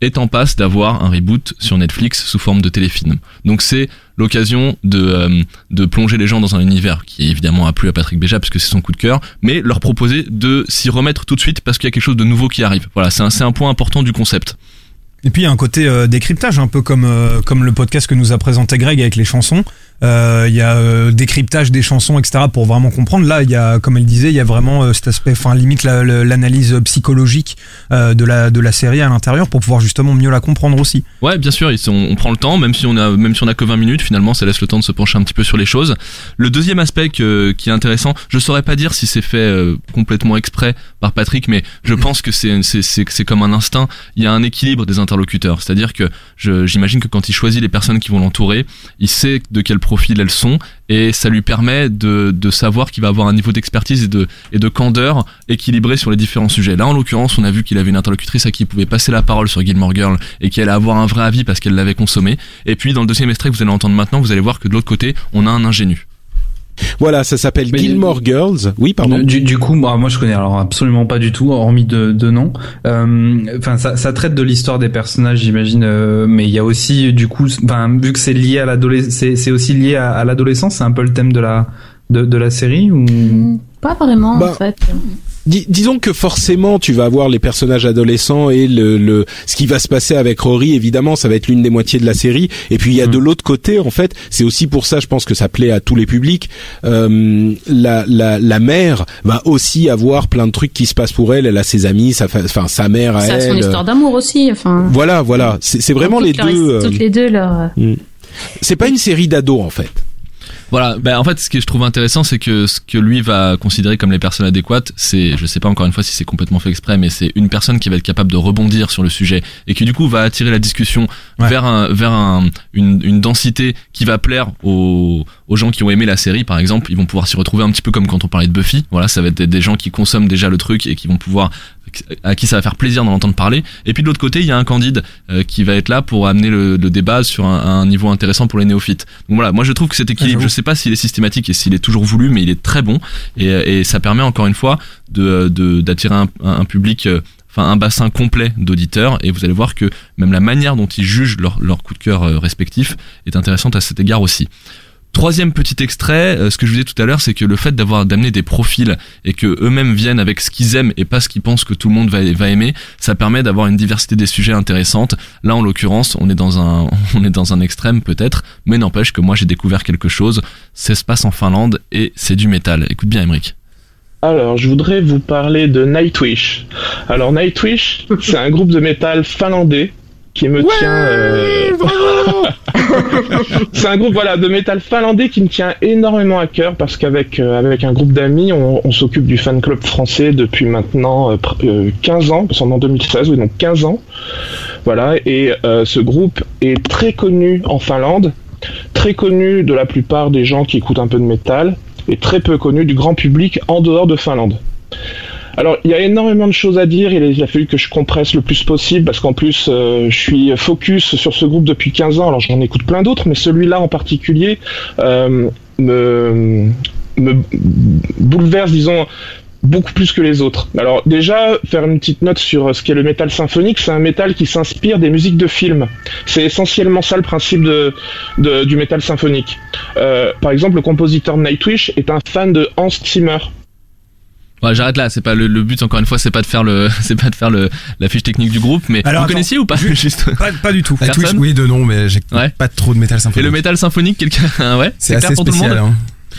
est en passe d'avoir un reboot sur Netflix sous forme de téléfilm. Donc c'est l'occasion de euh, de plonger les gens dans un univers qui évidemment a plu à Patrick Béja puisque c'est son coup de cœur, mais leur proposer de s'y remettre tout de suite parce qu'il y a quelque chose de nouveau qui arrive. Voilà, c'est un, c'est un point important du concept. Et puis il y a un côté euh, décryptage, un peu comme euh, comme le podcast que nous a présenté Greg avec les chansons. Euh, Il y a euh, décryptage des chansons, etc. pour vraiment comprendre. Là, il y a, comme elle disait, il y a vraiment euh, cet aspect, enfin limite la- la- l'analyse psychologique de la de la série à l'intérieur pour pouvoir justement mieux la comprendre aussi. Ouais, bien sûr, on, prend le temps, même si on a même si on a que 20 minutes, finalement, ça laisse le temps de se pencher un petit peu sur les choses. Le deuxième aspect qui est intéressant, je saurais pas dire si c'est fait complètement exprès par Patrick, mais je pense que c'est comme un instinct. Il y a un équilibre des interlocuteurs, c'est-à-dire que j'imagine que quand il choisit les personnes qui vont l'entourer, il sait de quel profil elles sont et ça lui permet de savoir qu'il va avoir un niveau d'expertise et de et de candeur équilibré sur les différents sujets. Là, en l'occurrence, on a vu qu'il avait une interlocutrice à qui pouvait passer la parole sur Gilmore Girl et qui allait avoir un vrai avis parce qu'elle l'avait consommé. Et puis, dans le deuxième extrait que vous allez entendre maintenant, vous allez voir que de l'autre côté, on a un ingénu. Voilà, ça s'appelle Gilmore Girls. Oui, pardon. Du, du coup, moi, moi, je connais alors absolument pas du tout, hormis de, de nom. Euh, Enfin, ça, ça traite de l'histoire des personnages, j'imagine, euh, mais il y a aussi, du coup, enfin, vu que c'est lié à l'adolescence, c'est c'est aussi lié à, à l'adolescence. C'est un peu le thème de la de, de la série ou? Pas vraiment Bah, en fait. Dis- disons que forcément tu vas avoir les personnages adolescents et le, le ce qui va se passer avec Rory évidemment ça va être l'une des moitiés de la série. Et puis il y a de l'autre côté en fait c'est aussi pour ça je pense que ça plaît à tous les publics euh, la, la la mère va aussi avoir plein de trucs qui se passent pour elle. Elle a ses amis sa enfin sa mère à Ça a son elle. histoire d'amour aussi. Enfin, voilà voilà. C'est vraiment les deux euh, Toutes les deux leur. c'est pas une série d'ados en fait Voilà, ben en fait, ce que je trouve intéressant, c'est que ce que lui va considérer comme les personnes adéquates, c'est, je sais pas encore une fois si c'est complètement fait exprès, mais c'est une personne qui va être capable de rebondir sur le sujet et qui du coup va attirer la discussion Ouais. vers un, vers un, une, une densité qui va plaire aux, aux gens qui ont aimé la série, par exemple. Ils vont pouvoir s'y retrouver un petit peu comme quand on parlait de Buffy. Voilà, ça va être des- des gens qui consomment déjà le truc et qui vont pouvoir à qui ça va faire plaisir d'en entendre parler. Et puis de l'autre côté, il y a un Candide euh, qui va être là pour amener le, le débat sur un, un niveau intéressant pour les néophytes. Donc voilà, moi je trouve que cet équilibre, j'avoue. je sais pas s'il est systématique et s'il est toujours voulu, mais il est très bon et, et ça permet encore une fois de de- d'attirer un, un public. euh, Enfin, un bassin complet d'auditeurs et vous allez voir que même la manière dont ils jugent leur, leur coup de cœur euh, respectif est intéressante à cet égard aussi. Troisième petit extrait, euh, ce que je vous disais tout à l'heure, c'est que le fait d'avoir d'amener des profils et que eux-mêmes viennent avec ce qu'ils aiment et pas ce qu'ils pensent que tout le monde va, aimer, ça permet d'avoir une diversité des sujets intéressante. Là, en l'occurrence, on est dans un, <laughs> on est dans un extrême peut-être, mais n'empêche que moi j'ai découvert quelque chose. Ça se passe en Finlande et c'est du métal. Écoute bien, Emmerich. Alors, je voudrais vous parler de Nightwish. Alors, Nightwish, c'est un groupe de métal finlandais qui me tient. euh, <laughs> c'est un groupe voilà de métal finlandais qui me tient énormément à cœur parce qu'avec euh, avec un groupe d'amis, on, on s'occupe du fan club français depuis maintenant euh, pr- euh, 15 ans, parce qu'on est en 2016, oui, donc 15 ans. Voilà, et euh, ce groupe est très connu en Finlande, très connu de la plupart des gens qui écoutent un peu de métal, et très peu connu du grand public en dehors de Finlande. Alors, il y a énormément de choses à dire, il a, fallu que je compresse le plus possible, parce qu'en plus, euh, je suis focus sur ce groupe depuis 15 ans, alors j'en écoute plein d'autres, mais celui-là en particulier euh, me, me bouleverse, disons, beaucoup plus que les autres. Alors déjà, faire une petite note sur ce qu'est le métal symphonique, c'est un métal qui s'inspire des musiques de films. C'est essentiellement ça le principe de, de- du métal symphonique. Euh, par exemple, le compositeur Nightwish est un fan de Hans Zimmer. Ouais, j'arrête là. C'est pas le, le but encore une fois, c'est pas de faire le, <laughs> c'est pas de faire le la fiche technique du groupe, mais Alors, vous attends, connaissiez ou pas? <laughs> juste Pas, pas du tout. Twitch, oui, de nom, mais j'ai Ouais. pas trop de métal Et symphonique. le métal symphonique, quelqu'un, <laughs> ouais, c'est clair assez pour tout le monde? spécial. Hein.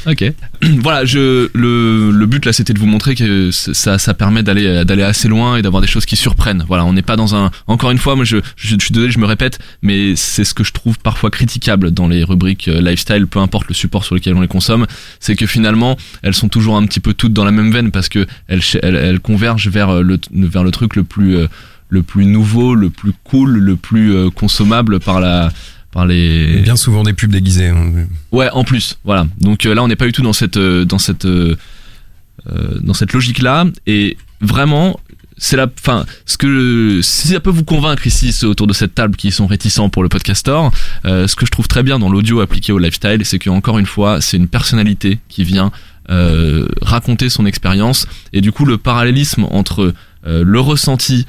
Ok. <clears throat> voilà, je le le but là c'était de vous montrer que ça ça permet d'aller d'aller assez loin et d'avoir des choses qui surprennent. Voilà, on n'est pas dans un encore une fois moi je, je suis désolé, je me répète, mais c'est ce que je trouve parfois critiquable dans les rubriques euh, lifestyle, peu importe le support sur lequel on les consomme, c'est que finalement, elles sont toujours un petit peu toutes dans la même veine parce que elles elles, elles convergent vers euh, le vers le truc le plus euh, le plus nouveau, le plus cool, le plus euh, consommable par la par les Bien souvent des pubs déguisées. hein. Ouais, en plus, voilà. Donc euh, là, on n'est pas du tout dans cette euh, dans cette euh, dans cette logique là et vraiment c'est la enfin ce que si ça peut vous convaincre ici ceux autour de cette table qui sont réticents pour le podcaster euh, ce que je trouve très bien dans l'audio appliqué au lifestyle c'est que encore une fois c'est une personnalité qui vient euh, raconter son expérience et du coup le parallélisme entre euh, le ressenti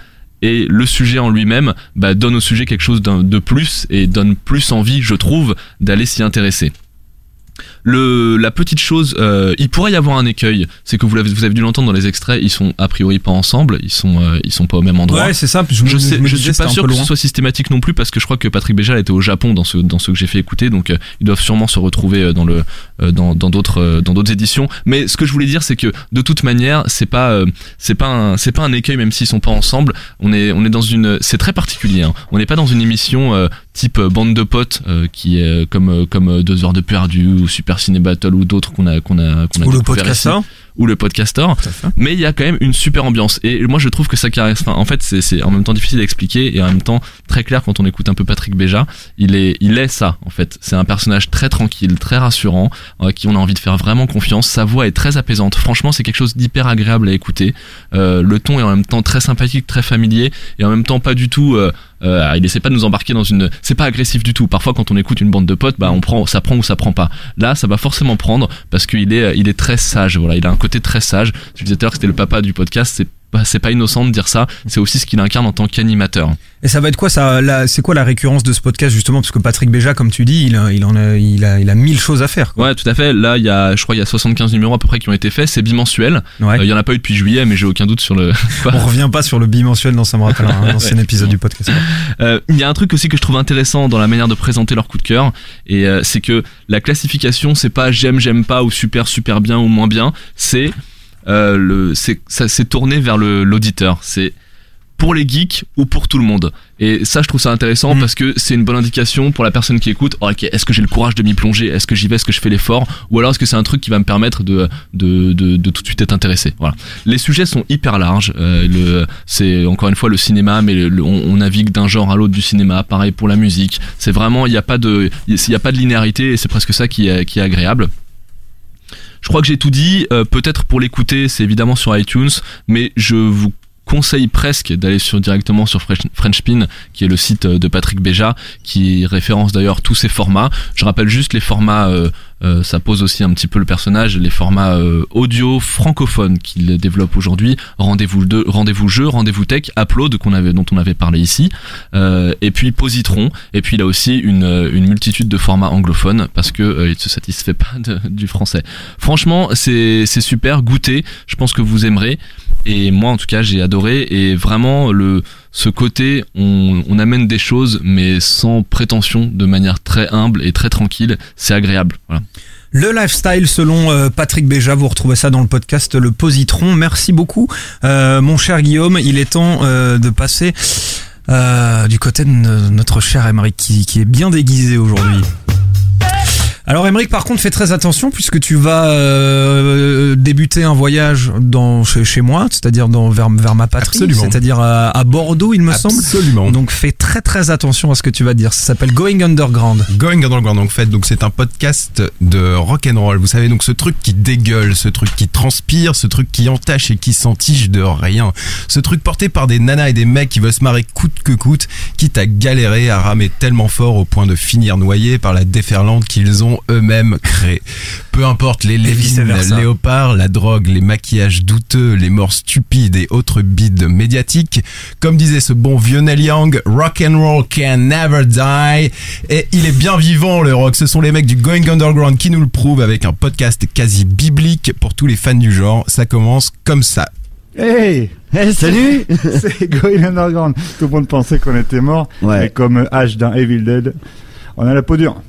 et le sujet en lui-même bah, donne au sujet quelque chose de plus et donne plus envie je trouve d'aller s'y intéresser le, la petite chose, euh, il pourrait y avoir un écueil, c'est que vous, l'avez, vous avez dû l'entendre dans les extraits, ils sont a priori pas ensemble, ils sont, euh, ils sont pas au même endroit. Ouais, c'est ça. Je, je sais, je disais, suis pas sûr que ce soit systématique non plus parce que je crois que Patrick Béja était au Japon dans ce dans ce que j'ai fait écouter, donc euh, ils doivent sûrement se retrouver euh, dans le euh, dans dans d'autres euh, dans d'autres éditions. Mais ce que je voulais dire, c'est que de toute manière, c'est pas euh, c'est pas un c'est pas un écueil même s'ils sont pas ensemble. On est on est dans une c'est très particulier. hein. On n'est pas dans une émission euh, type euh, bande de potes euh, qui est euh, comme comme deux heures de perdu ou Super Ciné Battle ou d'autres qu'on a qu'on a qu'on a Ou le découvert podcast, ici. Hein. ou le podcaster mais il y a quand même une super ambiance. Et moi je trouve que ça caresse. Enfin, en fait c'est c'est en même temps difficile à expliquer et en même temps très clair quand on écoute un peu Patrick Béja. Il est il est ça en fait. C'est un personnage très tranquille très rassurant à qui on a envie de faire vraiment confiance. Sa voix est très apaisante. Franchement c'est quelque chose d'hyper agréable à écouter. Euh, le ton est en même temps très sympathique très familier et en même temps pas du tout euh, euh, il essaie pas de nous embarquer dans une c'est pas agressif du tout. Parfois quand on écoute une bande de potes bah on prend ça prend ou ça prend pas. Là ça va forcément prendre parce qu'il est il est très sage voilà. Il a un côté très sage. Je disais tout à l'heure que c'était le papa du podcast c'est pas c'est pas innocent de dire ça c'est aussi ce qu'il incarne en tant qu'animateur Et ça va être quoi ça C'est quoi la récurrence de ce podcast justement? Parce que Patrick Béja, comme tu dis, il a, il en a, il a, il a mille choses à faire. Quoi. Ouais, tout à fait. Là, il y a, je crois, il y a 75 numéros à peu près qui ont été faits. C'est bimensuel. Euh, Ouais. Il y en a pas eu depuis juillet, mais j'ai aucun doute sur le. <laughs> On revient pas sur le bimensuel dans ça me rappelle un ancien <laughs> Ouais. épisode du podcast. Euh, Il y a un truc aussi que je trouve intéressant dans la manière de présenter leur coup de cœur, et euh, c'est que la classification, c'est pas j'aime, j'aime pas ou super, super bien ou moins bien. C'est euh, le, c'est ça, c'est tourné vers l'auditeur. C'est pour les geeks ou pour tout le monde. Et ça, je trouve ça intéressant Mhm. parce que c'est une bonne indication pour la personne qui écoute. Oh, ok, est-ce que j'ai le courage de m'y plonger? Est-ce que j'y vais? Est-ce que je fais l'effort? Ou alors est-ce que c'est un truc qui va me permettre de, de, de, de tout de suite être intéressé? Voilà. Les sujets sont hyper larges. Euh, le, c'est encore une fois le cinéma, mais le- le- on, on navigue d'un genre à l'autre du cinéma. Pareil pour la musique. C'est vraiment, il n'y a pas de, il y a pas de linéarité et c'est presque ça qui est, qui est agréable. Je crois que j'ai tout dit. Euh, Peut-être pour l'écouter, c'est évidemment sur iTunes, mais je vous conseille presque d'aller sur directement sur French, Frenchpin, qui est le site euh, de Patrick Béja, qui référence d'ailleurs tous ces formats. Je rappelle juste les formats, euh, euh, ça pose aussi un petit peu le personnage, les formats euh, audio francophones qu'il développe aujourd'hui. Rendez-vous de, rendez-vous jeu, rendez-vous tech, Upload qu'on avait, dont on avait parlé ici, euh, et puis Positron. Et puis il a aussi une, euh, une multitude de formats anglophones parce que euh, il se satisfait <laughs> pas du français. Franchement, c'est c'est super. Goûtez, je pense que vous aimerez. Et moi, en tout cas, j'ai adoré. Et vraiment, le ce côté, on, on amène des choses, mais sans prétention, de manière très humble et très tranquille. C'est agréable. Voilà. Le lifestyle selon euh, Patrick Béja, vous retrouvez ça dans le podcast Le Positron. Merci beaucoup, Euh, mon cher Guillaume. Il est temps euh, de passer euh, du côté de no- notre cher Emmerich qui, qui est bien déguisé aujourd'hui. Alors Emmerich, par contre, fais très attention puisque tu vas euh, débuter un voyage dans chez, chez moi, c'est-à-dire dans vers, vers ma patrie, c'est-à-dire à, à Bordeaux, il me semble. Absolument. Donc fais très très attention à ce que tu vas dire. Ça s'appelle Going Underground. Going Underground, en fait, donc c'est un podcast de rock and roll. Vous savez, donc ce truc qui dégueule, ce truc qui transpire, ce truc qui entache et qui s'entiche de rien. Ce truc porté par des nanas et des mecs qui veulent se marrer coûte que coûte, quitte à galérer, à ramer tellement fort au point de finir noyés par la déferlante qu'ils ont eux-mêmes créée. Peu importe les lévines, léopards, la drogue, les maquillages douteux, les morts stupides et autres bides médiatiques. Comme disait ce bon vieux Neil Young, rock and roll can never die. Et il est bien vivant le rock. Ce sont les mecs du Going Underground qui nous le prouvent avec un podcast quasi biblique pour tous les fans du genre. Ça commence comme ça. Hey, hey salut <laughs> C'est Going Underground. Tout le monde pensait qu'on était mort. Ouais. Mais comme H dans Evil Dead, on a la peau dure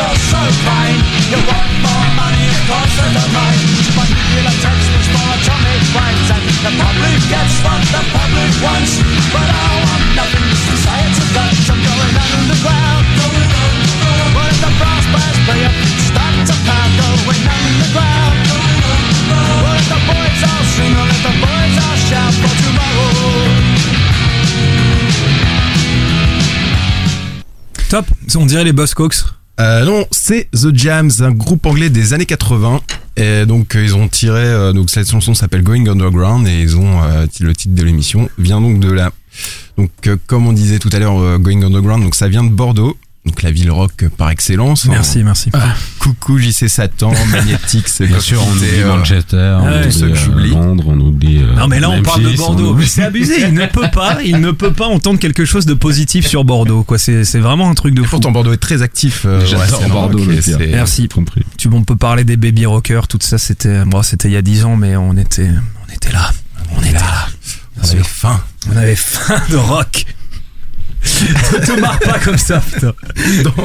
you're so fine. You want more money, of course there's a right But you like textbooks for atomic rights And the public gets what the public wants. But I want nothing, society does I'm going underground, going underground. But the brass bands play up, start to pound Going underground, going underground. But the boys all sing, or the boys all shout for tomorrow. Top, on dirait les Buzzcocks. Euh, non, c'est The Jams, un groupe anglais des années 80. Et donc euh, ils ont tiré, euh, donc cette chanson s'appelle Going Underground et ils ont euh, le titre de l'émission vient donc de là. Donc euh, comme on disait tout à l'heure, Going Underground, donc ça vient de Bordeaux, donc la ville rock par excellence. Merci, merci. Coucou JC Satan, <laughs> Magnetix, Bien sûr, on oublie Manchester, on ouais, oublie euh. Londres, on oublie. euh, Non mais là on parle de Bordeaux, on mais c'est abusé, il ne peut pas, il ne peut pas entendre quelque chose de positif sur Bordeaux quoi, c'est c'est vraiment un truc de fou. pourtant Bordeaux est très actif. euh, J'adore ouais, c'est Bordeaux, c'est- Merci. compris. Tu on peut parler des baby rockers, tout ça c'était bon, c'était il y a 10 ans mais on était on était là. On était là. On avait faim. On avait faim de rock. Ne <laughs> te marre pas comme ça, putain. donc,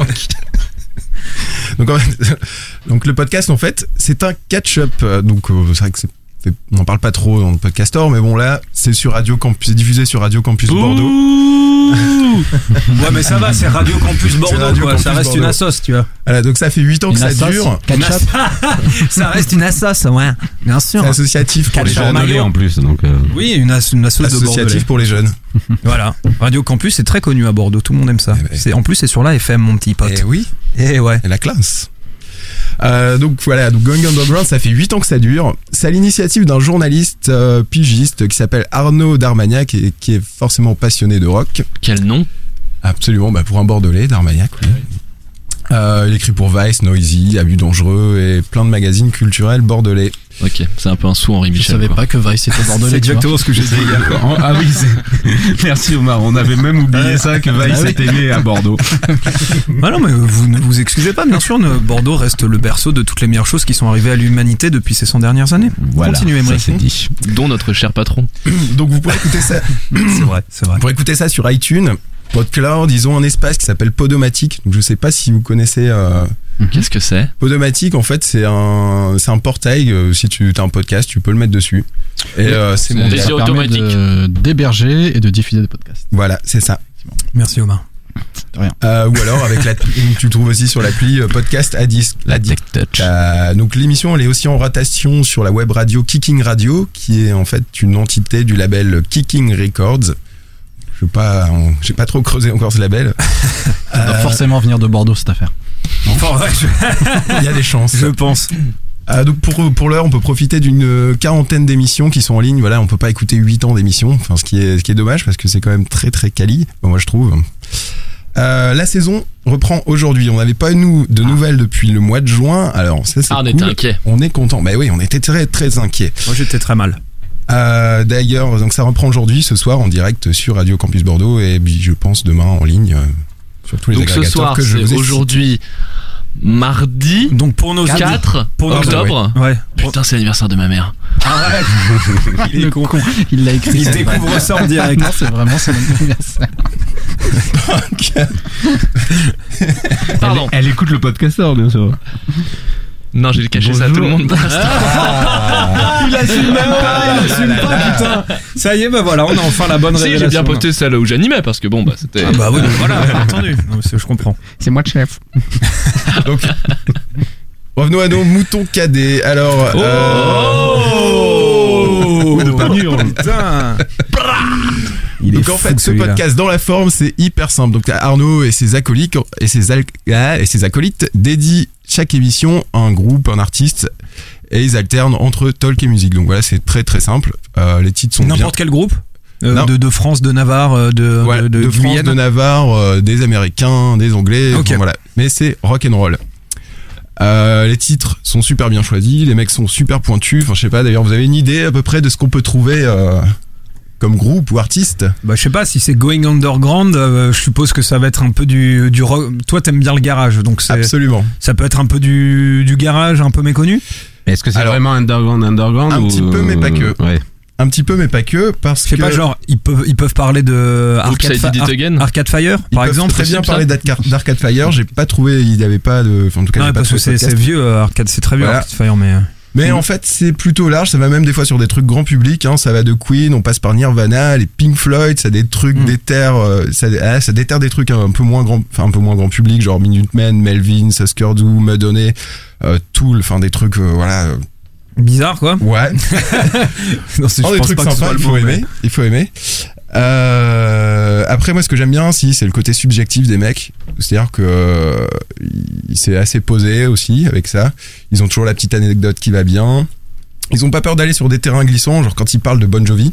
donc, en fait, <laughs> donc le podcast en fait c'est un catch-up Euh, donc euh, c'est vrai que c'est c'est- on n'en parle pas trop dans le podcastor mais bon là c'est sur Radio Campus c'est diffusé sur Radio Campus Bordeaux <laughs> Ouais mais ça va, c'est Radio Campus Bordeaux Radio quoi, ça reste une assos, tu vois. voilà donc ça fait 8 ans que ça dure ketchup. <laughs> ça reste une assos, ouais. Bien sûr. c'est associatif pour les jeunes en plus, donc. euh, Oui, une, as- une assos de Bordeaux. associatif pour les jeunes <laughs> Voilà. Radio Campus c'est très connu à Bordeaux, tout le monde aime ça. Eh ben. C'est en plus c'est sur la FM mon petit pote. et oui Et ouais. et la classe Euh, donc voilà, donc Going Underground, ça fait 8 ans que ça dure. C'est à l'initiative d'un journaliste euh, pigiste qui s'appelle Arnaud Darmagnac et qui est forcément passionné de rock. Quel nom? Absolument, bah pour un Bordelais, Darmagnac, oui. Euh, il écrit pour Vice, Noisy, Abus Dangereux et plein de magazines culturels bordelais. Ok, c'est un peu un sous Henri Je Michel. savais quoi. pas que Vice était bordelais. <laughs> C'est exactement ce que j'ai dit hier. <laughs> Ah oui, c'est- <laughs> merci Omar, on avait même oublié ça que Vice Ah était né à Bordeaux. Ah non, mais vous ne vous excusez pas, bien sûr, Bordeaux reste le berceau de toutes les meilleures choses qui sont arrivées à l'humanité depuis ces 100 dernières années. Voilà, Continue, Emery. ça c'est dit. Dont notre cher patron. <coughs> Donc vous pourrez écouter ça, <coughs> C'est vrai, c'est vrai. vous pourrez écouter ça sur iTunes. PodCloud, ils ont un espace qui s'appelle Podomatic. Donc je sais pas si vous connaissez euh, Qu'est-ce que c'est? Podomatic. En fait, c'est un c'est un portail. euh, si tu as un podcast, tu peux le mettre dessus. Et euh, c'est Ça permet automatique. d'héberger et de diffuser des podcasts. Voilà, c'est ça. Merci Omar. Euh, ou alors avec la, <laughs> tu le trouves aussi sur l'appli podcast. La. Tech Touch. Euh, donc l'émission elle est aussi en rotation sur la web radio Kicking Radio qui est en fait une entité du label Kicking Records. Je sais pas, j'ai pas trop creusé encore ce label. <laughs> Ça doit forcément venir de Bordeaux cette affaire. Enfin, ouais, je, <laughs> Il y a des chances. je pense. Euh, donc pour pour l'heure, on peut profiter d'une quarantaine d'émissions qui sont en ligne. Voilà, on peut pas écouter 8 ans d'émissions, enfin ce qui est ce qui est dommage parce que c'est quand même très très quali. Bon, moi je trouve. Euh, la saison reprend aujourd'hui. On n'avait pas nous de nouvelles depuis le mois de juin. Alors ça c'est Ah, on cool. était inquiet. On est content. Bah oui, on était très très inquiets. Moi j'étais très mal. Euh, D'ailleurs, donc ça reprend aujourd'hui, ce soir, en direct sur Radio Campus Bordeaux et puis je pense demain en ligne euh, sur tous les Donc ce soir, que je c'est vous ai aujourd'hui mardi Donc pour nos 4 pour nos- octobre. Ouais. Putain, c'est l'anniversaire de ma mère. <laughs> Il est con. Il l'a écrit. Il découvre vrai. ça en direct. Non, c'est vraiment son anniversaire. <laughs> Pardon. Elle, elle écoute le podcasteur, bien sûr. Non, j'ai caché ça à tout le monde. Il assume même pas, il assume pas, putain. Ça y est, bah voilà, on a enfin la bonne si, révélation. j'ai bien posté celle où j'animais parce que bon, bah c'était. Ah bah oui, bah voilà, bien entendu. Non, je comprends. C'est moi le chef. <laughs> Donc, revenons à nos moutons cadets. Alors, euh, Oh. Putain. Il est donc en fait, ce podcast dans la forme, c'est hyper simple. Donc Arnaud et ses acolytes et ses, ah, et ses acolytes dédient chaque émission à un groupe, un artiste, et ils alternent entre talk et musique. Donc voilà, c'est très très simple. Euh, les titres sont. N'importe quel groupe Euh, de, de France, de Navarre, euh, de, Ouais, de, de, de France, Guyane. de Navarre, euh, des Américains, des Anglais, Ok. enfin, voilà. Mais c'est rock and roll. Euh, les titres sont super bien choisis, les mecs sont super pointus. Enfin, je sais pas. D'ailleurs, vous avez une idée à peu près de ce qu'on peut trouver euh, comme groupe ou artiste? Bah, je sais pas si c'est Going Underground, euh, je suppose que ça va être un peu du, du rock. Toi, t'aimes bien le garage, donc c'est, Absolument. ça peut être un peu du, du garage, un peu méconnu? Est-ce que c'est vraiment underground, underground un ou- petit peu, mais pas que. Ouais. Un petit peu, mais pas que, parce Je sais que pas, genre, ils peuvent, ils peuvent parler de Arcade, Ar-. Arcade Fire, ils par peuvent exemple. très bien parler d'Arcade Fire. J'ai pas trouvé, il n'y avait pas de, enfin, en tout cas, Non, j'ai pas parce que c'est, vieux, euh, Arcade, c'est très vieux, Voilà. Arcade Fire, mais. euh, Mais Mhm. en fait, c'est plutôt large. Ça va même des fois sur des trucs grand public. Hein. Ça va de Queen, on passe par Nirvana, les Pink Floyd. Ça des trucs Mhm. déterre, euh, ça, ah, ça déterre des trucs un peu moins grand, enfin un peu moins grand public, genre Minutemen, Melvin, Husker Du, Madonna, euh, Tool, enfin des trucs, euh, voilà. Bizarre, quoi. Ouais, <laughs> non, c'est, Oh, des trucs sympas. Il faut mot, aimer. Il faut aimer. Euh, après, moi, ce que j'aime bien, si, c'est le côté subjectif des mecs. C'est-à-dire que euh, il s'est assez posé aussi avec ça. Ils ont toujours la petite anecdote qui va bien. Ils ont pas peur d'aller sur des terrains glissants, genre quand ils parlent de Bon Jovi.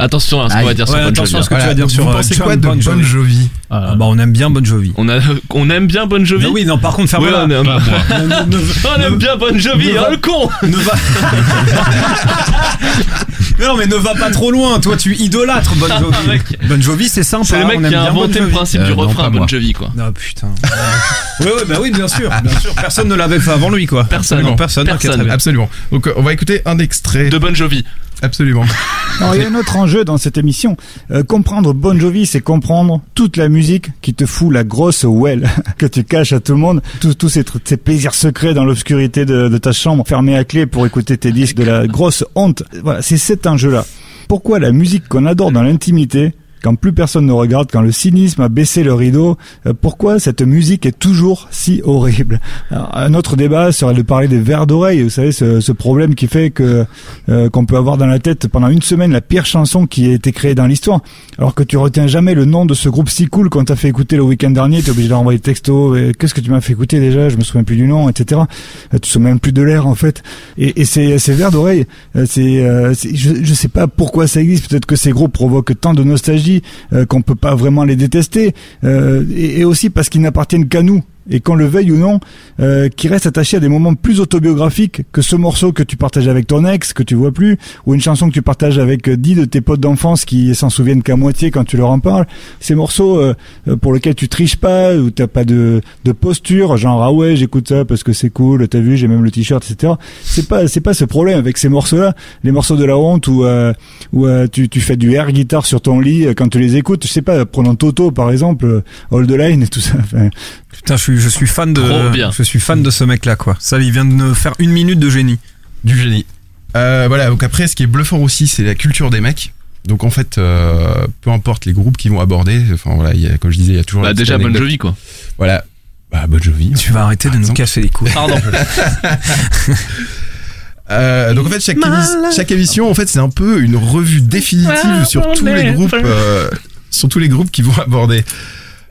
Attention à ce qu'on va dire sur Bon attention à Jovi. ce que tu vas dire sur vous euh, pensez quoi de Bon Jovi Jovi Ah, bah, on aime bien Bon Jovi. On, a, on aime bien Bon Jovi. Mais oui, non, par contre, ferme-la. on aime, bien Bon Jovi, hein, le con ne va. <laughs> Mais non, mais ne va pas trop loin. Toi, tu idolâtres Bon Jovi. Ah, mec. Bon Jovi, c'est sympa. C'est le mec on aime qui a bien inventé Bon le Jovi. principe Euh, du non, refrain à Bon. Jovi, quoi. Ah putain. ouais, ouais, bah oui, bien sûr, bien sûr. Personne ne l'avait fait avant lui, quoi. Personne. Non, personne. Personne. Absolument. Donc, euh, on va écouter un extrait. De Bon Jovi. Absolument. <laughs> Alors, il y a un autre enjeu dans cette émission. Euh, comprendre Bon Jovi, c'est comprendre toute la musique qui te fout la grosse well <laughs> que tu caches à tout le monde. Tous ces, ces plaisirs secrets dans l'obscurité de, de ta chambre, fermée à clé pour écouter tes disques de la grosse honte. Voilà, c'est cet enjeu-là. Pourquoi la musique qu'on adore dans l'intimité, quand plus personne ne regarde, quand le cynisme a baissé le rideau, euh, pourquoi cette musique est toujours si horrible <laughs> Alors, Un autre débat serait de parler des vers d'oreille, vous savez, ce, ce problème qui fait que euh, qu'on peut avoir dans la tête pendant une semaine la pire chanson qui a été créée dans l'histoire, alors que tu retiens jamais le nom de ce groupe si cool qu'on t'a fait écouter le week-end dernier, t'es obligé de leur envoyer texto, qu'est-ce que tu m'as fait écouter déjà, je me souviens plus du nom, etc. Euh, Tu te souviens même plus de l'air en fait. Et, et ces, ces vers d'oreille, c'est, c'est- je, je sais pas pourquoi ça existe, peut-être que ces groupes provoquent tant de nostalgie euh, qu'on peut pas vraiment les détester, euh, et aussi parce qu'ils n'appartiennent qu'à nous. Et qu'on le veuille ou non, euh, qui reste attaché à des moments plus autobiographiques que ce morceau que tu partages avec ton ex, que tu vois plus, ou une chanson que tu partages avec euh, dix de tes potes d'enfance qui s'en souviennent qu'à moitié quand tu leur en parles. Ces morceaux euh, euh, pour lesquels tu triches pas, ou t'as pas de, de posture, genre ah ouais j'écoute ça parce que c'est cool, t'as vu j'ai même le t-shirt, etc. C'est pas c'est pas ce problème avec ces morceaux-là, les morceaux de la honte où euh, où euh, tu tu fais du air guitare sur ton lit quand tu les écoutes. Je sais pas, prenons Toto par exemple, All the Line et tout ça. Putain, suis, je suis fan de. Trop bien. Je suis fan de ce mec-là, quoi. Ça, il vient de me faire une minute de génie. Du génie. Euh, voilà, donc après, ce qui est bluffant aussi, c'est la culture des mecs. Donc en fait, euh, peu importe les groupes qu'ils vont aborder, enfin voilà, il y a, comme je disais, il y a toujours Bah, la déjà Bon. Jovi, quoi. Voilà. Bah, Bon Jovi. Tu vas arrêter de nous casser les couilles. Pardon. <laughs> Euh, donc en fait chaque, émi- chaque émission en fait c'est un peu une revue définitive sur tous les groupes euh, sur tous les groupes qui vont aborder.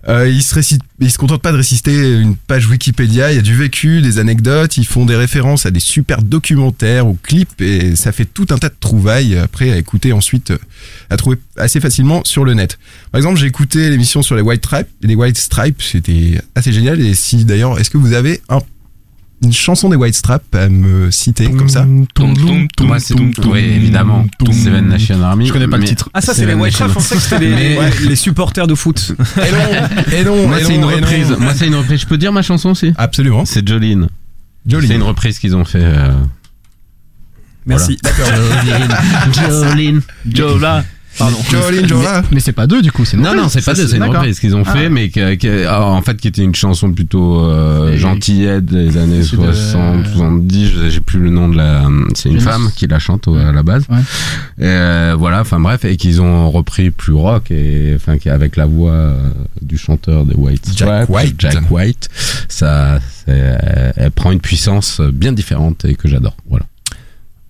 Euh, ils se récitent, ils se contentent pas de réciter une page Wikipédia, il y a du vécu, des anecdotes, ils font des références à des super documentaires ou clips et ça fait tout un tas de trouvailles après à écouter ensuite euh, à trouver assez facilement sur le net. Par exemple, j'ai écouté l'émission sur les White Stripes, les White Stripes, c'était assez génial et si d'ailleurs, est-ce que vous avez un une chanson des White Stripes à me citer comme ça Toum, toum, toum, Moi, c'est toum, oui, évidemment. Seven Nation Army. Je connais pas le titre. Ah, ça, c'est les White sait que c'était les, supporters de foot. Et non, et non, Moi, et c'est non, une reprise. Moi, c'est une reprise. Je peux dire ma chanson aussi? Absolument. C'est Jolene. Jolene. C'est une reprise qu'ils ont fait. euh, Merci. <laughs> <laughs> Jolene. Jola. Pardon. Jolene, Jola. Mais c'est pas deux du coup, c'est une Non, reprise. non, c'est pas deux, c'est une reprise qu'ils ont Ah. fait, mais que- que- ah, en fait, qui était une chanson plutôt euh, Et- gentillette des années C'est de- 60, 70, je- j'ai plus le nom de la... C'est une femme qui la chante au- à la base. Ouais. Et, euh, voilà, enfin bref, et qu'ils ont repris plus rock, et enfin avec la voix euh, du chanteur des White Jack White. Jack White, ça, elle prend une puissance bien différente et que j'adore. Voilà.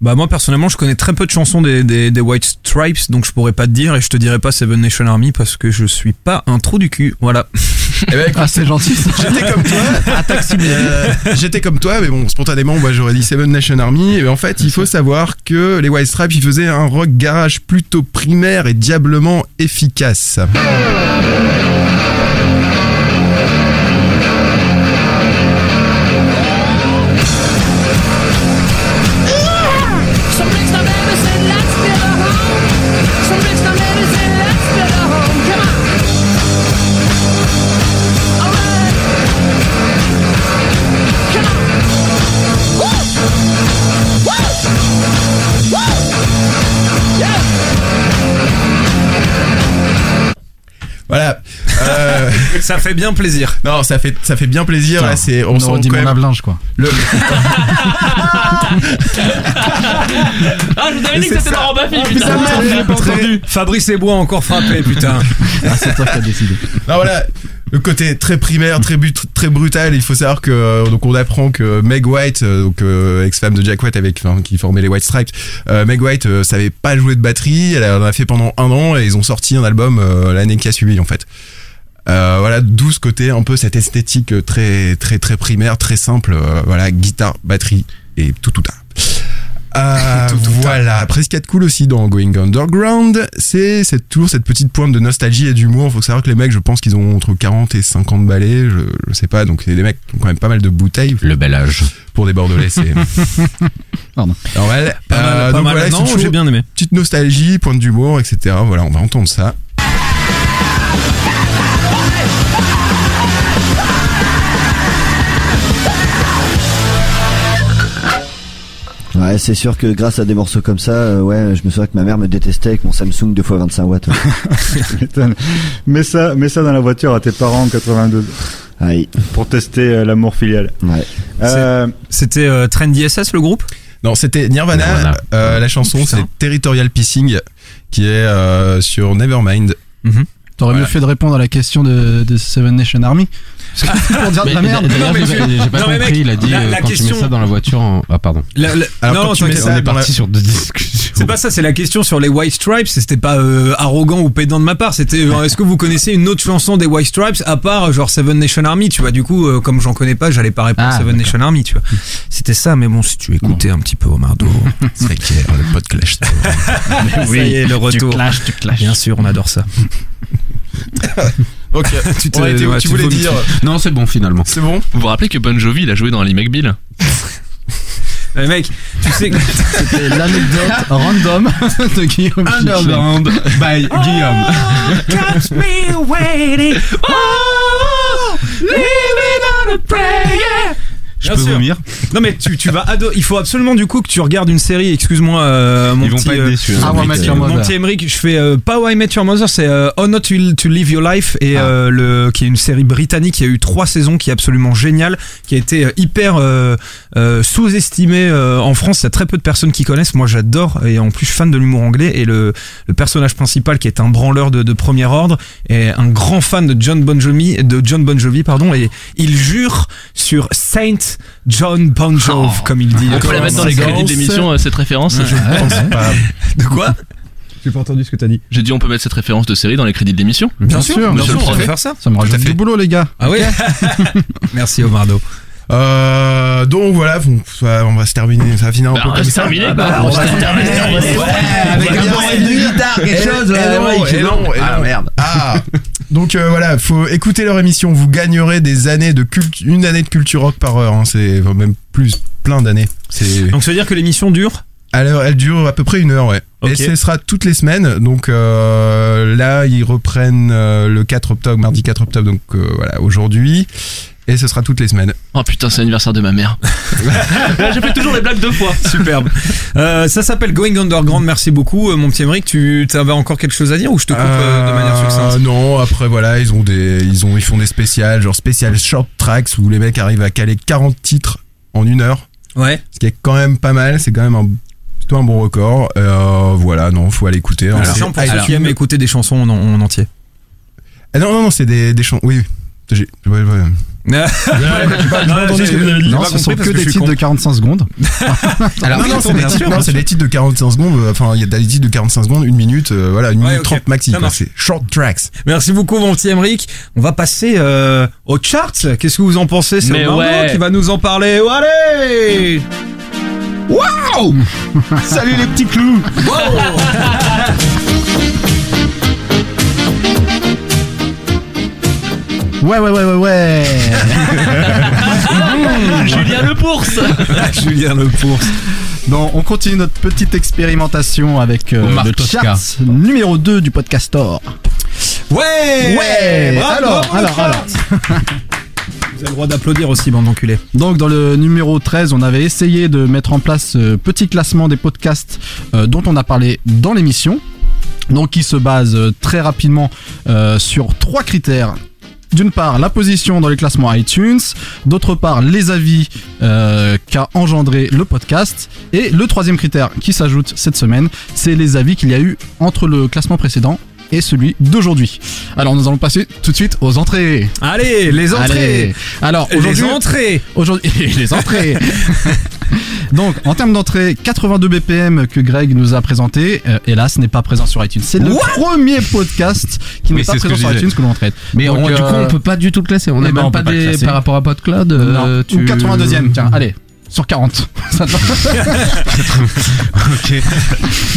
Bah moi personnellement je connais très peu de chansons des, des, des White Stripes donc je pourrais pas te dire et je te dirais pas Seven Nation Army parce que je suis pas un trou du cul voilà Eh ben, <laughs> écoute, Ah, c'est gentil. j'étais comme toi. <laughs> Euh, j'étais comme toi, mais bon, spontanément, moi j'aurais dit Seven Nation Army. Et en fait, il faut savoir que les White Stripes, ils faisaient un rock garage plutôt primaire et diablement efficace. Voilà. Euh, ça fait bien plaisir non, ça fait, ça fait bien plaisir. Là, c'est, on On sent dit quand mon même lave-linge quoi. le, <laughs> Ah, je vous avais dit que c'était. Laurent Baffy, Ah, putain. putain, pas entendu. Fabrice et Bois encore frappé putain Ah, c'est toi qui as décidé. Non, voilà. Le côté très primaire, très but, très brutal. Il faut savoir que euh, donc on apprend que Meg White, euh, donc euh, ex-femme de Jack White avec qui formait les White Stripes, Meg White euh, savait pas jouer de batterie. Elle en a fait pendant un an et ils ont sorti un album l'année qui a suivi en fait. Voilà, d'où ce côté un peu cette esthétique très très très primaire, très simple. voilà, guitare, batterie et tout tout ça. Euh, <laughs> voilà. Après, ce qu'il y a de cool aussi dans Going Underground, c'est toujours cette petite pointe de nostalgie et d'humour. Faut savoir que les mecs, je pense qu'ils ont entre 40 et 50 balais, je, je sais pas. Donc c'est des mecs qui ont quand même pas mal de bouteilles. Le bel âge. Pour des Bordelais, c'est <laughs> Pardon. normal. Pas mal, Euh, donc voilà, j'ai bien aimé. Petite nostalgie, pointe d'humour, etc. Voilà, on va entendre ça. Ouais, c'est sûr que grâce à des morceaux comme ça, euh, ouais, je me souviens que ma mère me détestait avec mon Samsung 2x25 watts. <laughs> Tu m'étonnes. mets ça, mets ça dans la voiture à tes parents en 82 Aïe. pour tester euh, l'amour filial. Ouais. Euh, C'était euh, Trendy SS le groupe? Non, c'était Nirvana. Nirvana. Euh, la chanson, Putain. c'est Territorial Pissing, qui est euh, sur Nevermind. T'aurais Voilà. mieux fait de répondre à la question de, de Seven Nation Army. Que pour dire de la merde. Non, mais j'ai pas compris. mec, il a dit la- euh, la quand tu question- mets ça dans la voiture. en- Ah pardon. La- la- Alors, non, quand tu mets ça On est dans parti la- sur deux discussions. C'est pas ça, c'est la question sur les White Stripes. C'était pas euh, arrogant ou pédant de ma part. C'était euh, est-ce que vous connaissez une autre chanson des White Stripes à part genre Seven Nation Army, tu vois. Du coup, euh, comme j'en connais pas, j'allais pas répondre Ah, Seven d'accord. Nation Army, tu vois. C'était ça, mais bon, si tu écoutais un petit peu Omardo. C'est clair, le pod clash. <laughs> est, le retour. clashes, tu clashes. Bien sûr, on adore ça. <laughs> ok, Tu te- Ouais, Théo, ouais, tu tu voulais dire. Non, c'est bon finalement. C'est bon Vous vous rappelez que Bon Jovi, il a joué dans Ali McBeal <laughs> Mais mec, tu sais que <laughs> C'était l'anecdote random de Guillaume. Underground by Guillaume. Catch me waiting. Oh, living on a prayer. Je Bien peux sûr. vomir. Non mais tu, tu vas adorer. Il faut absolument du coup que tu regardes une série. Excuse-moi, euh, mon Ils vont petit, pas être euh, déçus. Ah, hein. Met Your mon Mother. petit Emmerich, je fais euh, pas How I Met Your Mother, c'est euh, How Not to, to Live Your Life et Ah. euh, le qui est une série britannique qui a eu trois saisons, qui est absolument géniale, qui a été euh, hyper euh, euh, sous-estimée euh, en France. Il y a très peu de personnes qui connaissent. Moi, j'adore et en plus, je suis fan de l'humour anglais et le, le personnage principal qui est un branleur de, de premier ordre est un grand fan de John Bon Jovi, de John Bon Jovi, pardon, et il jure sur Saint John Bon Jovi, Oh. comme il dit. On peut la mettre dans les crédits de l'émission, euh, cette référence Je pense <laughs> pas. De quoi J'ai pas entendu ce que t'as dit. J'ai dit on peut mettre cette référence de série dans les crédits de l'émission Bien sûr, bien sûr, on peut faire ça. Ça me rajoute fait. du boulot, les gars. Ah oui <laughs> Merci Omardo. Euh, donc voilà, on va se terminer, ça va finir un Bah, peu on va comme se ça. terminer, Ah, bah, On on va se terminer, terminer. on va se- Ouais, avec on va un riff de guitare, quelque chose, et euh, non, ouais, et c'est non, bon. et Ah, non. merde. Ah, donc euh, voilà, faut écouter leur émission, vous gagnerez des années de culte, une année de culture rock par heure, hein, c'est enfin, même plus, plein d'années. C'est Donc ça veut dire que l'émission dure? Alors, elle dure à peu près une heure, ouais. Et ce sera toutes les semaines. Donc euh, là, ils reprennent euh, le 4 octobre, mardi 4 octobre, donc euh, voilà, aujourd'hui. Et ce sera toutes les semaines. Oh putain, c'est l'anniversaire de ma mère. <laughs> J'ai fait toujours les blagues deux fois. Superbe. Euh, ça s'appelle Going Underground. Merci beaucoup, euh, mon petit Emmerich. Tu avais encore quelque chose à dire ou je te coupe euh, de manière succincte Non, après voilà, ils ont des, ils ont, ils font des spéciales, genre spécial short tracks où les mecs arrivent à caler 40 titres en une heure. Ouais. Ce qui est quand même pas mal, c'est quand même un, plutôt un bon record. Euh, voilà, non, faut aller écouter. hein. Chiant pour ceux iTunes. qui aiment écouter des chansons en, en entier. Ah non, non, non, c'est des, des chansons. Oui, oui. J'ai- ouais, ouais. Non, ce sont que des titres de 45 secondes. Alors, non, non, c'est des, titres- de 45 secondes. Enfin, il y a des titres de 45 secondes, une minute, euh, voilà, une Ouais, minute ok. 30 maxi. C'est short tracks. Merci beaucoup, mon petit Emmerich. On va passer euh, aux charts. Qu'est-ce que vous en pensez C'est ouais. qui va nous en parler. Oh, allez Waouh <laughs> Salut les petits clous <laughs> Ouais, ouais, ouais, ouais, ouais. <laughs> Julien Le Bourse <laughs> Julien Le. Bon, on continue notre petite expérimentation avec euh, le chart numéro 2 du podcast Store. Ouais Ouais Bravo, Alors, bravo, alors, alors. <laughs> Vous avez le droit d'applaudir aussi, bande d'enculés. Donc dans le numéro 13, on avait essayé de mettre en place ce petit classement des podcasts euh, dont on a parlé dans l'émission. Donc qui se base euh, très rapidement euh, sur trois critères. D'une part, la position dans les classements iTunes, d'autre part, les avis euh, qu'a engendré le podcast, et le troisième critère qui s'ajoute cette semaine, c'est les avis qu'il y a eu entre le classement précédent et celui d'aujourd'hui. Alors nous allons passer tout de suite aux entrées. Allez, les entrées. Allez. Alors aujourd'hui, <laughs> Les entrées. Aujourd'hui, les entrées. Donc, en termes d'entrée, 82 BPM que Greg nous a présenté, euh, hélas, n'est pas présent sur iTunes. C'est le premier podcast qui n'est pas présent sur iTunes que l'on traite. Mais Donc, on- du coup, euh, on peut pas du tout le classer. On eh n'a ben, même on pas des par rapport à PodCloud. non, euh, ou 82e, tiens, allez. Sur 40. <laughs> Ça te va ok.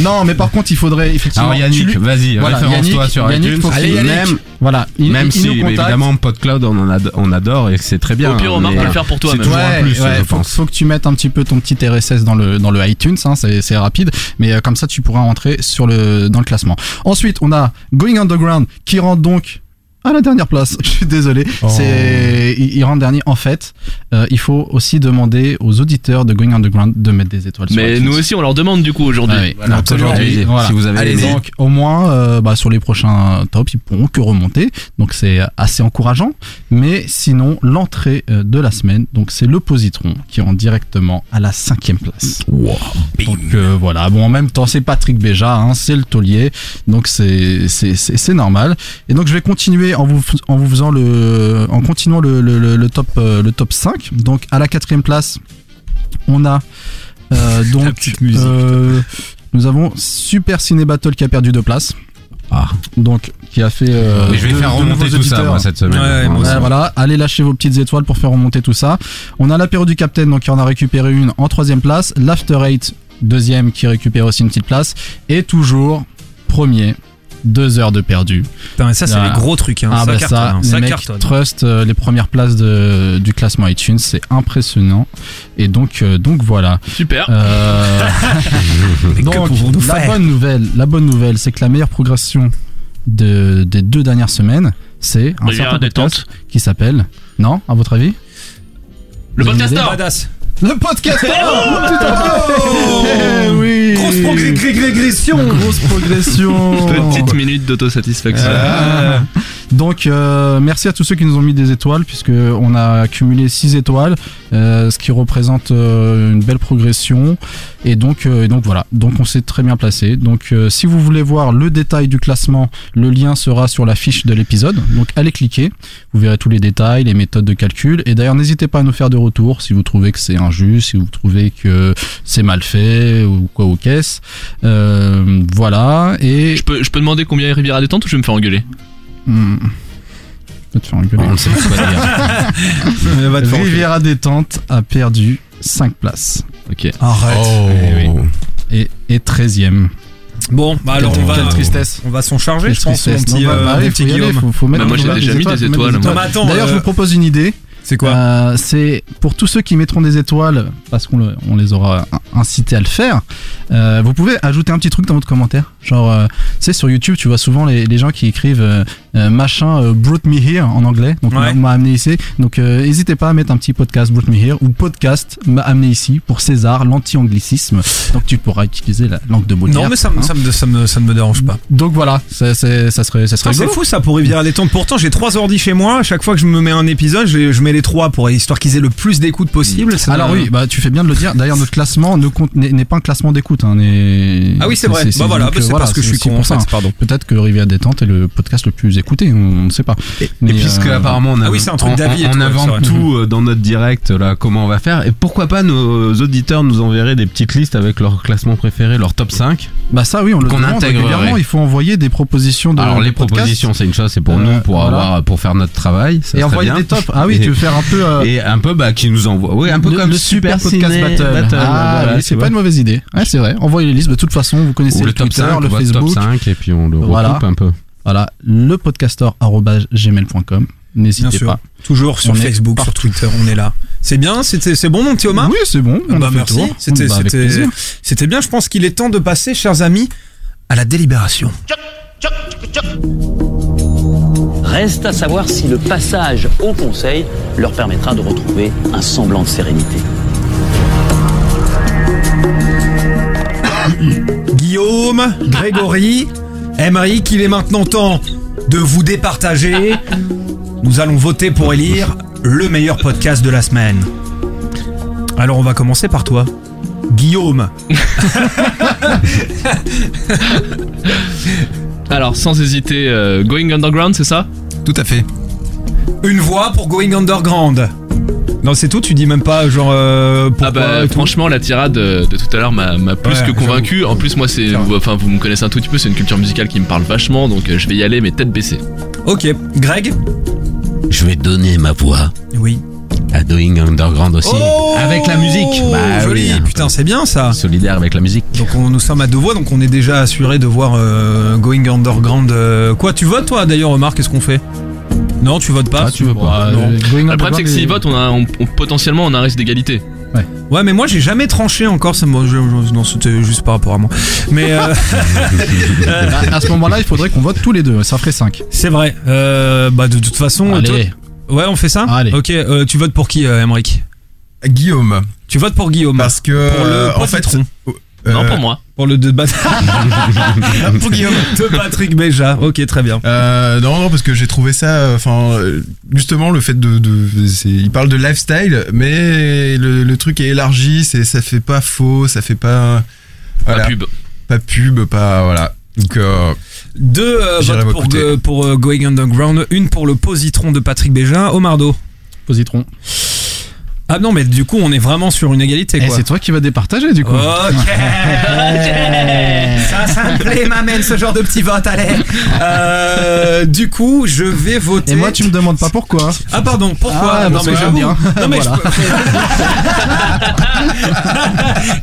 non, mais par contre, il faudrait effectivement. Alors Yannick, vas-y, Voilà, référence-toi sur Yannick, iTunes. Allez, Yannick. Même, voilà, il, Même il si évidemment PodCloud on en ad- on adore et que c'est très bien. Au pire, Omar mais peut le faire pour toi, C'est même. toujours un Ouais, plus, ouais, je faut, pense. faut que tu mettes un petit peu ton petit RSS dans le dans le iTunes, hein, c'est c'est rapide, mais euh, comme ça tu pourras entrer sur le dans le classement. Ensuite, on a Going Underground qui rentre donc à la dernière place. <laughs> Je suis désolé, Oh. c'est il, il rentre dernier. En fait, euh, il faut aussi demander aux auditeurs de Going Underground de mettre des étoiles. sur Mais nous aussi, on leur demande du coup aujourd'hui. Ah oui, Voilà, donc aujourd'hui, voilà. Si vous avez Allez, donc au moins euh, bah, sur les prochains tops, ils pourront que remonter. Donc c'est assez encourageant. Mais sinon, l'entrée euh, de la semaine, donc c'est le positron qui rentre directement à la cinquième place. donc euh, voilà. Bon, en même temps, c'est Patrick Béja, hein, c'est le taulier, donc c'est c'est c'est c'est normal. Et donc je vais continuer en vous en vous faisant le en continuant le le, top euh, le top 5. Donc à la quatrième place, on a euh, <laughs> donc musique. euh, nous avons Super Ciné Battle qui a perdu deux places. Ah. Donc qui a fait. euh, Mais je vais deux- faire remonter tout ça moi cette semaine. Ouais, moi Ouais, aussi. voilà, allez lâcher vos petites étoiles pour faire remonter tout ça. On a l'apéro du Capitaine, donc qui en a récupéré une en troisième place. L'After Eight, deuxième, qui récupère aussi une petite place. Et toujours premier, deux heures de perdu. Putain, mais ça, c'est Ah. les gros trucs. Hein. Ah ça bah cartonne. ça, hein. les Ça mecs cartonne. trust euh, les premières places de, du classement iTunes, c'est impressionnant. Et donc, euh, donc voilà. Super. Euh, <laughs> donc, la bonne nouvelle, la bonne nouvelle, c'est que la meilleure progression de, des deux dernières semaines, c'est un certain podcast détente. qui s'appelle, non, à votre avis? Le Vous Le podcast fait Eh oui Grosse progr- régression. Grosse progression Petite minute d'autosatisfaction. Euh, donc euh, merci à tous ceux qui nous ont mis des étoiles puisque on a accumulé 6 étoiles euh, ce qui représente euh, une belle progression. Et donc voilà. Donc on s'est très bien placé. Donc si vous voulez voir le détail du classement le lien sera sur la fiche de l'épisode. Donc allez cliquer. Vous verrez tous les détails les méthodes de calcul. Et d'ailleurs n'hésitez pas à nous faire des retours si vous trouvez que c'est injuste si vous trouvez que c'est mal fait ou quoi ou qu'est-ce. Voilà. Et Je peux, je peux demander combien est Riviera détente ou je vais me faire engueuler? Hmm. Je vais te faire engueuler. On ne sait pas quoi dire. <laughs> Elle va te faire enculer. Riviera détente a perdu 5 places Ok. Arrête. Eh oui. et est 13ème. Bon, bah alors on va. Quelle tristesse. On va s'en charger, Quelle je pense, mon petit, Non, bah, euh, bah, petit faut Guillaume. faut- faut mettre Bah, moi, des j'ai étoiles, déjà mis des étoiles, D'ailleurs, euh, je vous propose une idée. C'est quoi Euh, c'est pour tous ceux qui mettront des étoiles, parce qu'on le- on les aura in- incités à le faire. euh, vous pouvez ajouter un petit truc dans votre commentaire. Genre, euh, tu sais, sur YouTube, tu vois souvent les, les gens qui écrivent euh, euh, machin euh, brought me here en anglais. Donc, Ouais. on m'a amené ici. Donc, euh, n'hésitez pas à mettre un petit podcast brought me here ou podcast m'a amené ici pour César, l'anti-anglicisme. Donc, tu pourras utiliser la langue de Molière. Non, mais ça, me- hein. ça, me, ça, me, ça ne me dérange pas. Donc voilà, ça, ça serait, ça serait Putain, C'est fou ça pour Rivière détente. Pourtant, j'ai trois ordi chez moi. À chaque fois que je me mets un épisode, je, je mets les trois pour histoire qu'ils aient le plus d'écoute possible. Alors oui, bah tu fais bien de le dire. D'ailleurs, notre classement ne compte- n'est pas un classement d'écoute. Hein, Ah oui, c'est vrai. Bah voilà, bah c'est euh, parce que je suis con, en fait, pardon. Peut-être que Rivière détente est le podcast le plus écouté. On on ne sait pas. Et Mais, puisque euh, apparemment on, ah a- oui, c'est un truc on- et on invente tout euh, dans notre direct là, comment on va faire et pourquoi pas nos auditeurs nous enverraient des petites listes avec leurs classements préférés, leur top 5 Bah ça oui, on le Qu'on demande régulièrement. Il faut envoyer des propositions de. Alors les podcasts. propositions c'est une chose, c'est pour Euh, nous pour voilà. avoir pour faire notre travail, ça Et envoyer bien. des tops. Ah oui, Et- tu veux faire un peu. euh, Et un peu bah qui nous envoie. Oui, un peu le, comme le super, podcast battle. Ah, voilà, oui, c'est pas une mauvaise idée. Ouais, c'est vrai. Envoyez les listes. De toute façon, vous connaissez le, top Twitter, 5, le Facebook. top 5 et puis on le recoupe un peu. Voilà, le podcastor@gmail.com. Bien N'hésitez sûr. pas. Toujours sur On est Facebook, sur partout. Twitter, on est là. C'est bien, c'était, c'est bon mon petit Omar Oui, c'est bon. on Bah a fait le merci. tour. C'était, Bah, avec c'était, plaisir. c'était bien. Je pense qu'il est temps de passer, chers amis, à la délibération. Reste à savoir si le passage au Conseil leur permettra de retrouver un semblant de sérénité. Guillaume, Grégory, Emmerich, il est maintenant temps de vous départager. Nous allons voter pour élire le meilleur podcast de la semaine. Alors on va commencer par toi. Guillaume. <laughs> Alors, sans hésiter, euh, Going Underground, c'est ça? Tout à fait. Une voix pour Going Underground. Non, c'est tout, tu dis même pas genre euh, pourquoi Ah bah et tout franchement la tirade de, de tout à l'heure m'a m'a plus Ouais, que convaincu. En plus moi c'est Clairement. enfin vous me connaissez un tout petit peu, c'est une culture musicale qui me parle vachement donc euh, je vais y aller mais tête baissée. Ok, Greg Je vais donner ma voix Oui. à Doing Underground aussi. Oh avec la musique. Bah Joli, oui, hein. putain, c'est bien ça. Solidaire avec la musique. Donc on, nous sommes à deux voix, donc on est déjà assuré de voir euh, Going Underground. euh, Quoi, tu votes toi d'ailleurs, Marc Qu'est-ce qu'on fait? Non, tu votes pas. Ah, tu veux pas. Euh, Le problème c'est que s'ils votent on a on- on- potentiellement on a un risque d'égalité. Ouais, mais moi j'ai jamais tranché encore. Ça, moi, je- je- non, c'était juste par rapport à moi. Mais euh, <laughs> <laughs> À, à ce moment-là, il faudrait qu'on vote tous les deux. Ça ferait 5. c'est vrai. Euh, bah de toute façon. Allez. toi- Ouais, on fait ça. Allez. Ok. euh, tu votes pour qui, euh, Emmerich Guillaume. Tu votes pour Guillaume. Parce que Pour le en fait, euh, Non pour moi. Pour le débat <laughs> pour Guillaume. de Patrick Béja. Ok, très bien. Euh, non, non, parce que j'ai trouvé ça, euh, enfin, euh, justement, le fait de, de c'est- il parle de lifestyle, mais le, le truc est élargi, c'est, ça fait pas faux, ça fait pas, voilà, Pas pub. pas pub, pas, voilà. Donc, euh, Deux euh, J'irai votes pour, m'écouter. euh, pour euh, Going Underground, une pour le positron de Patrick Béja. Omardo. Positron. Ah non, mais du coup, on est vraiment sur une égalité, Et quoi. c'est toi qui vas départager du coup. <laughs> Ok, ça, ça me plaît, m'amène ce genre de petit vote, allez. Euh, du coup, je vais voter. Et moi, tu me demandes pas pourquoi. Ah pardon, pourquoi? Ah, Non parce mais que j'aime j'avoue. bien. Non mais Voilà. <laughs>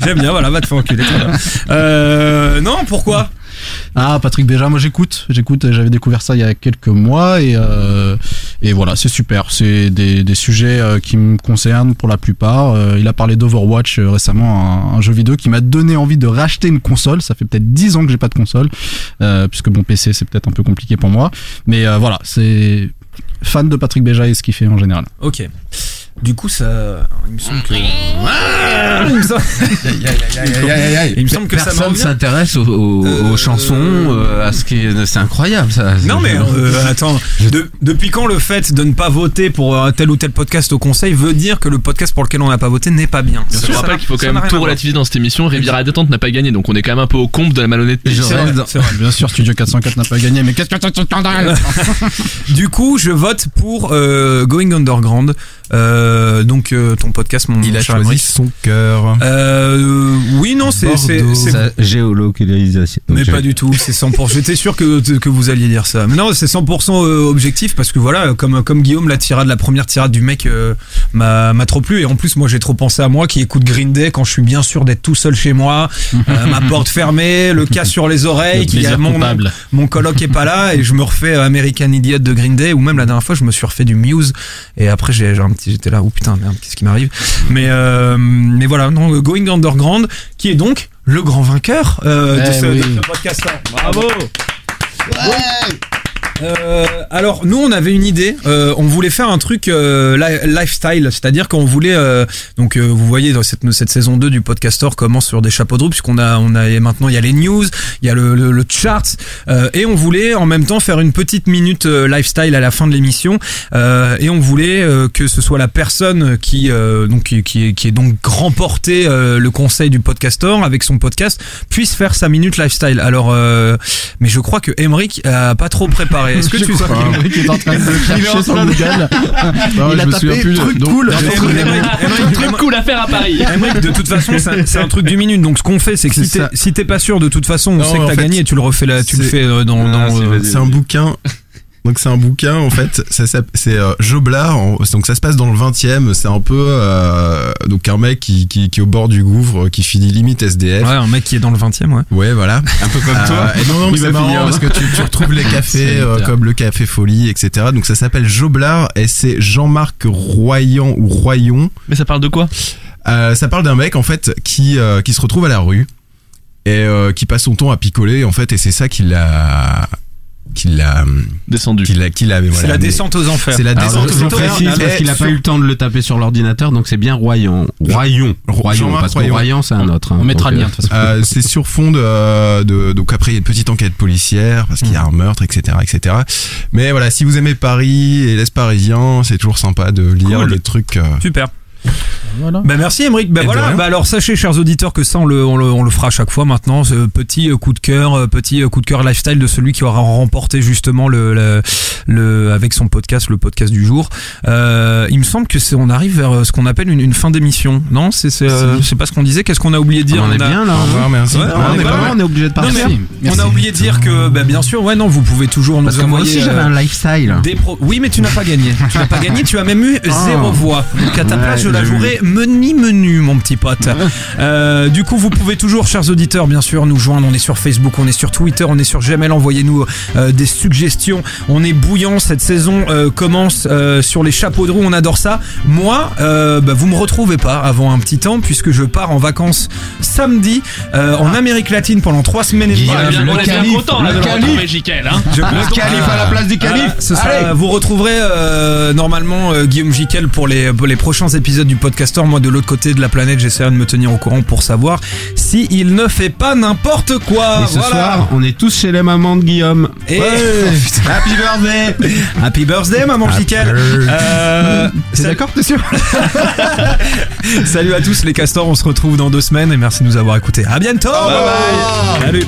j'aime bien. Voilà, va te faire enculer. très bien. Euh, non, pourquoi? Ah, Patrick Béja, moi j'écoute. J'écoute. J'avais découvert ça il y a quelques mois et euh, et voilà, c'est super. C'est des, des sujets euh, qui me concernent pour la plupart. Euh, il a parlé d'Overwatch euh, récemment, un, un jeu vidéo qui m'a donné envie de racheter une console. Ça fait peut-être 10 ans que j'ai pas de console, euh, puisque mon PC c'est peut-être un peu compliqué pour moi. Mais euh, voilà, c'est fan de Patrick Béja et ce qu'il fait en général. Ok. Du coup, ça, il me semble que. Ah, il me semble- Il me semble que ça m'en Personne s'intéresse aux, aux- aux Euh, chansons, euh, à ce qui est, c'est incroyable ça. Non mais euh, attends, de- depuis quand le fait de ne pas voter pour tel ou tel podcast au conseil veut dire que le podcast pour lequel on n'a pas voté n'est pas bien? Je Ça rappelle qu'il faut ça quand même tout à relativiser dans cette émission. Riviera Détente n'a pas gagné donc on est quand même un peu au comble de la malhonnêteté. C'est vrai, c'est vrai. Bien sûr, Studio 404 n'a pas gagné, mais qu'est-ce que c'est un scandale? <laughs> Du coup, je vote pour euh, Going Underground, euh, donc euh, ton podcast, mon il a cher choisi Emmerich. son cœur. Euh, oui, non, c'est c'est Bordeaux. c'est- Sa géolocalisation. Mais pas du tout, c'est 100%. J'étais sûr que, que vous alliez dire ça. Mais non, c'est 100% euh, objectif parce que voilà, comme, comme Guillaume, la tirade, la première tirade du mec euh, m'a m'a trop plu. Et en plus, moi, j'ai trop pensé à moi qui écoute Green Day quand je suis bien sûr d'être tout seul chez moi, euh, ma <laughs> porte fermée, le cas sur les oreilles, Le qui plaisir a mon, coupable. mon coloc est pas là et je me refais euh, American Idiot de Green Day ou même la dernière fois, je me suis refait du Muse et après, j'ai j'ai un petit, j'étais là, oh putain, merde, qu'est-ce qui m'arrive? Mais, euh, mais voilà, non, Going Underground, qui est donc le grand vainqueur euh, de, Eh ce, oui. de ce podcast. Bravo. Euh, alors nous on avait une idée, euh, on voulait faire un truc euh, li- lifestyle, c'est-à-dire qu'on voulait euh, donc euh, vous voyez dans cette, saison 2 du podcaster commence sur des chapeaux de roue puisqu'on a on a maintenant il y a les news, il y a le, le, le chart euh, et on voulait en même temps faire une petite minute lifestyle à la fin de l'émission et on voulait que ce soit la personne qui donc qui, qui est, qui est donc remporté le conseil du podcaster avec son podcast puisse faire sa minute lifestyle. Alors mais je crois que Emric a pas trop préparé. Est-ce que Je tu crois qu'Emeric est en train de <laughs> Il chercher en sur Google. <laughs> Il a tapé truc cool. Truc cool à faire à Paris. De toute façon, c'est un, truc du minute. Donc, ce qu'on fait, c'est que si t'es pas sûr, de toute façon, on sait que t'as gagné et tu le refais là, tu le fais euh, dans. Ah, euh. C'est un bouquin. Donc c'est un bouquin en fait, c'est euh, Joblard, en- donc ça se passe dans le 20e, c'est un peu euh, donc un mec qui, qui, qui est au bord du gouffre, qui finit limite SDF. Ouais, un mec qui est dans le 20 e ouais. Ouais, voilà. Un peu comme Euh, toi. et non, non, c'est va marrant finir. parce que tu, tu retrouves les cafés <laughs> euh, comme le Café Folie, etc. Donc ça s'appelle Joblard et c'est Jean-Marc Royan ou Royon. Mais ça parle de quoi? Euh, ça parle d'un mec en fait qui euh, qui se retrouve à la rue et euh, qui passe son temps à picoler en fait et c'est ça qui l'a qui l'a Descendu. qui l'a qui l'a C'est voilà, la mais- descente aux enfers. c'est la descente aux enfers. précise parce Et qu'il a pas eu le temps de le taper sur l'ordinateur, donc c'est bien Royan. Royon. Royon, Jean-Marc parce que Royon. Royan, c'est un autre. hein. On mettra le lien euh, de toute façon. Euh, c'est sur fond de, euh, de donc après il y a une petite enquête policière parce qu'il y a un meurtre etc etc mais voilà si vous aimez Paris et l'Est parisien c'est toujours sympa de lire Cool. des trucs euh, Super. Voilà. Bah merci Emeric. Bah voilà. Bah alors sachez chers auditeurs que ça on le, on le, on le fera à chaque fois maintenant. Ce petit euh, coup de cœur, euh, petit euh, coup de cœur lifestyle de celui qui aura remporté justement le, le, le- avec son podcast, le podcast du jour. Euh, il me semble que c'est on arrive vers ce qu'on appelle une, une fin d'émission. Non, c'est c'est euh, c'est pas ce qu'on disait. Qu'est-ce qu'on a oublié de dire? On est a- bien là. Au revoir, merci. Ouais, on, est pas pas mal. loin, on est obligé de Non, partir. mais on a oublié de dire que, bah, bien sûr, ouais, non, vous pouvez toujours Parce nous que moi envoyer. aussi j'avais un lifestyle. des pro- Oui, mais tu n'as pas gagné. Tu n'as pas gagné, tu as même eu <laughs> zéro voix. Donc à ta Ouais, place, je la jouerai menu menu, mon petit pote. <laughs> Euh, du coup, vous pouvez toujours, chers auditeurs, bien sûr, nous joindre. On est sur Facebook, on est sur Twitter, on est sur Gmail. Envoyez-nous euh, des suggestions. On est bouillant. Cette saison euh, commence euh, sur les chapeaux de roue. On adore ça. Moi, euh, bah, vous me retrouvez pas avant un petit temps puisque je pars en vacances samedi euh, en Amérique latine pendant trois semaines et demie. On est bien, le on est bien calife, content là le de le calife. hein. Calife à la place du Voilà, calife. ce sera- Allez. vous retrouverez euh, normalement euh, Guillaume Jiquel pour les, pour les prochains épisodes du podcaster. Moi, de l'autre côté de la planète, j'essaierai de me tenir au courant pour savoir si il ne fait pas n'importe quoi. Et ce voilà. soir, on est tous chez les mamans de Guillaume. Et- <laughs> Happy birthday Happy birthday, maman Jiquel. Euh, T'es d'accord, t'es sûr <laughs> Salut à tous les castors, on se retrouve dans deux semaines et merci de nous avoir écoutés. À bientôt. Salut.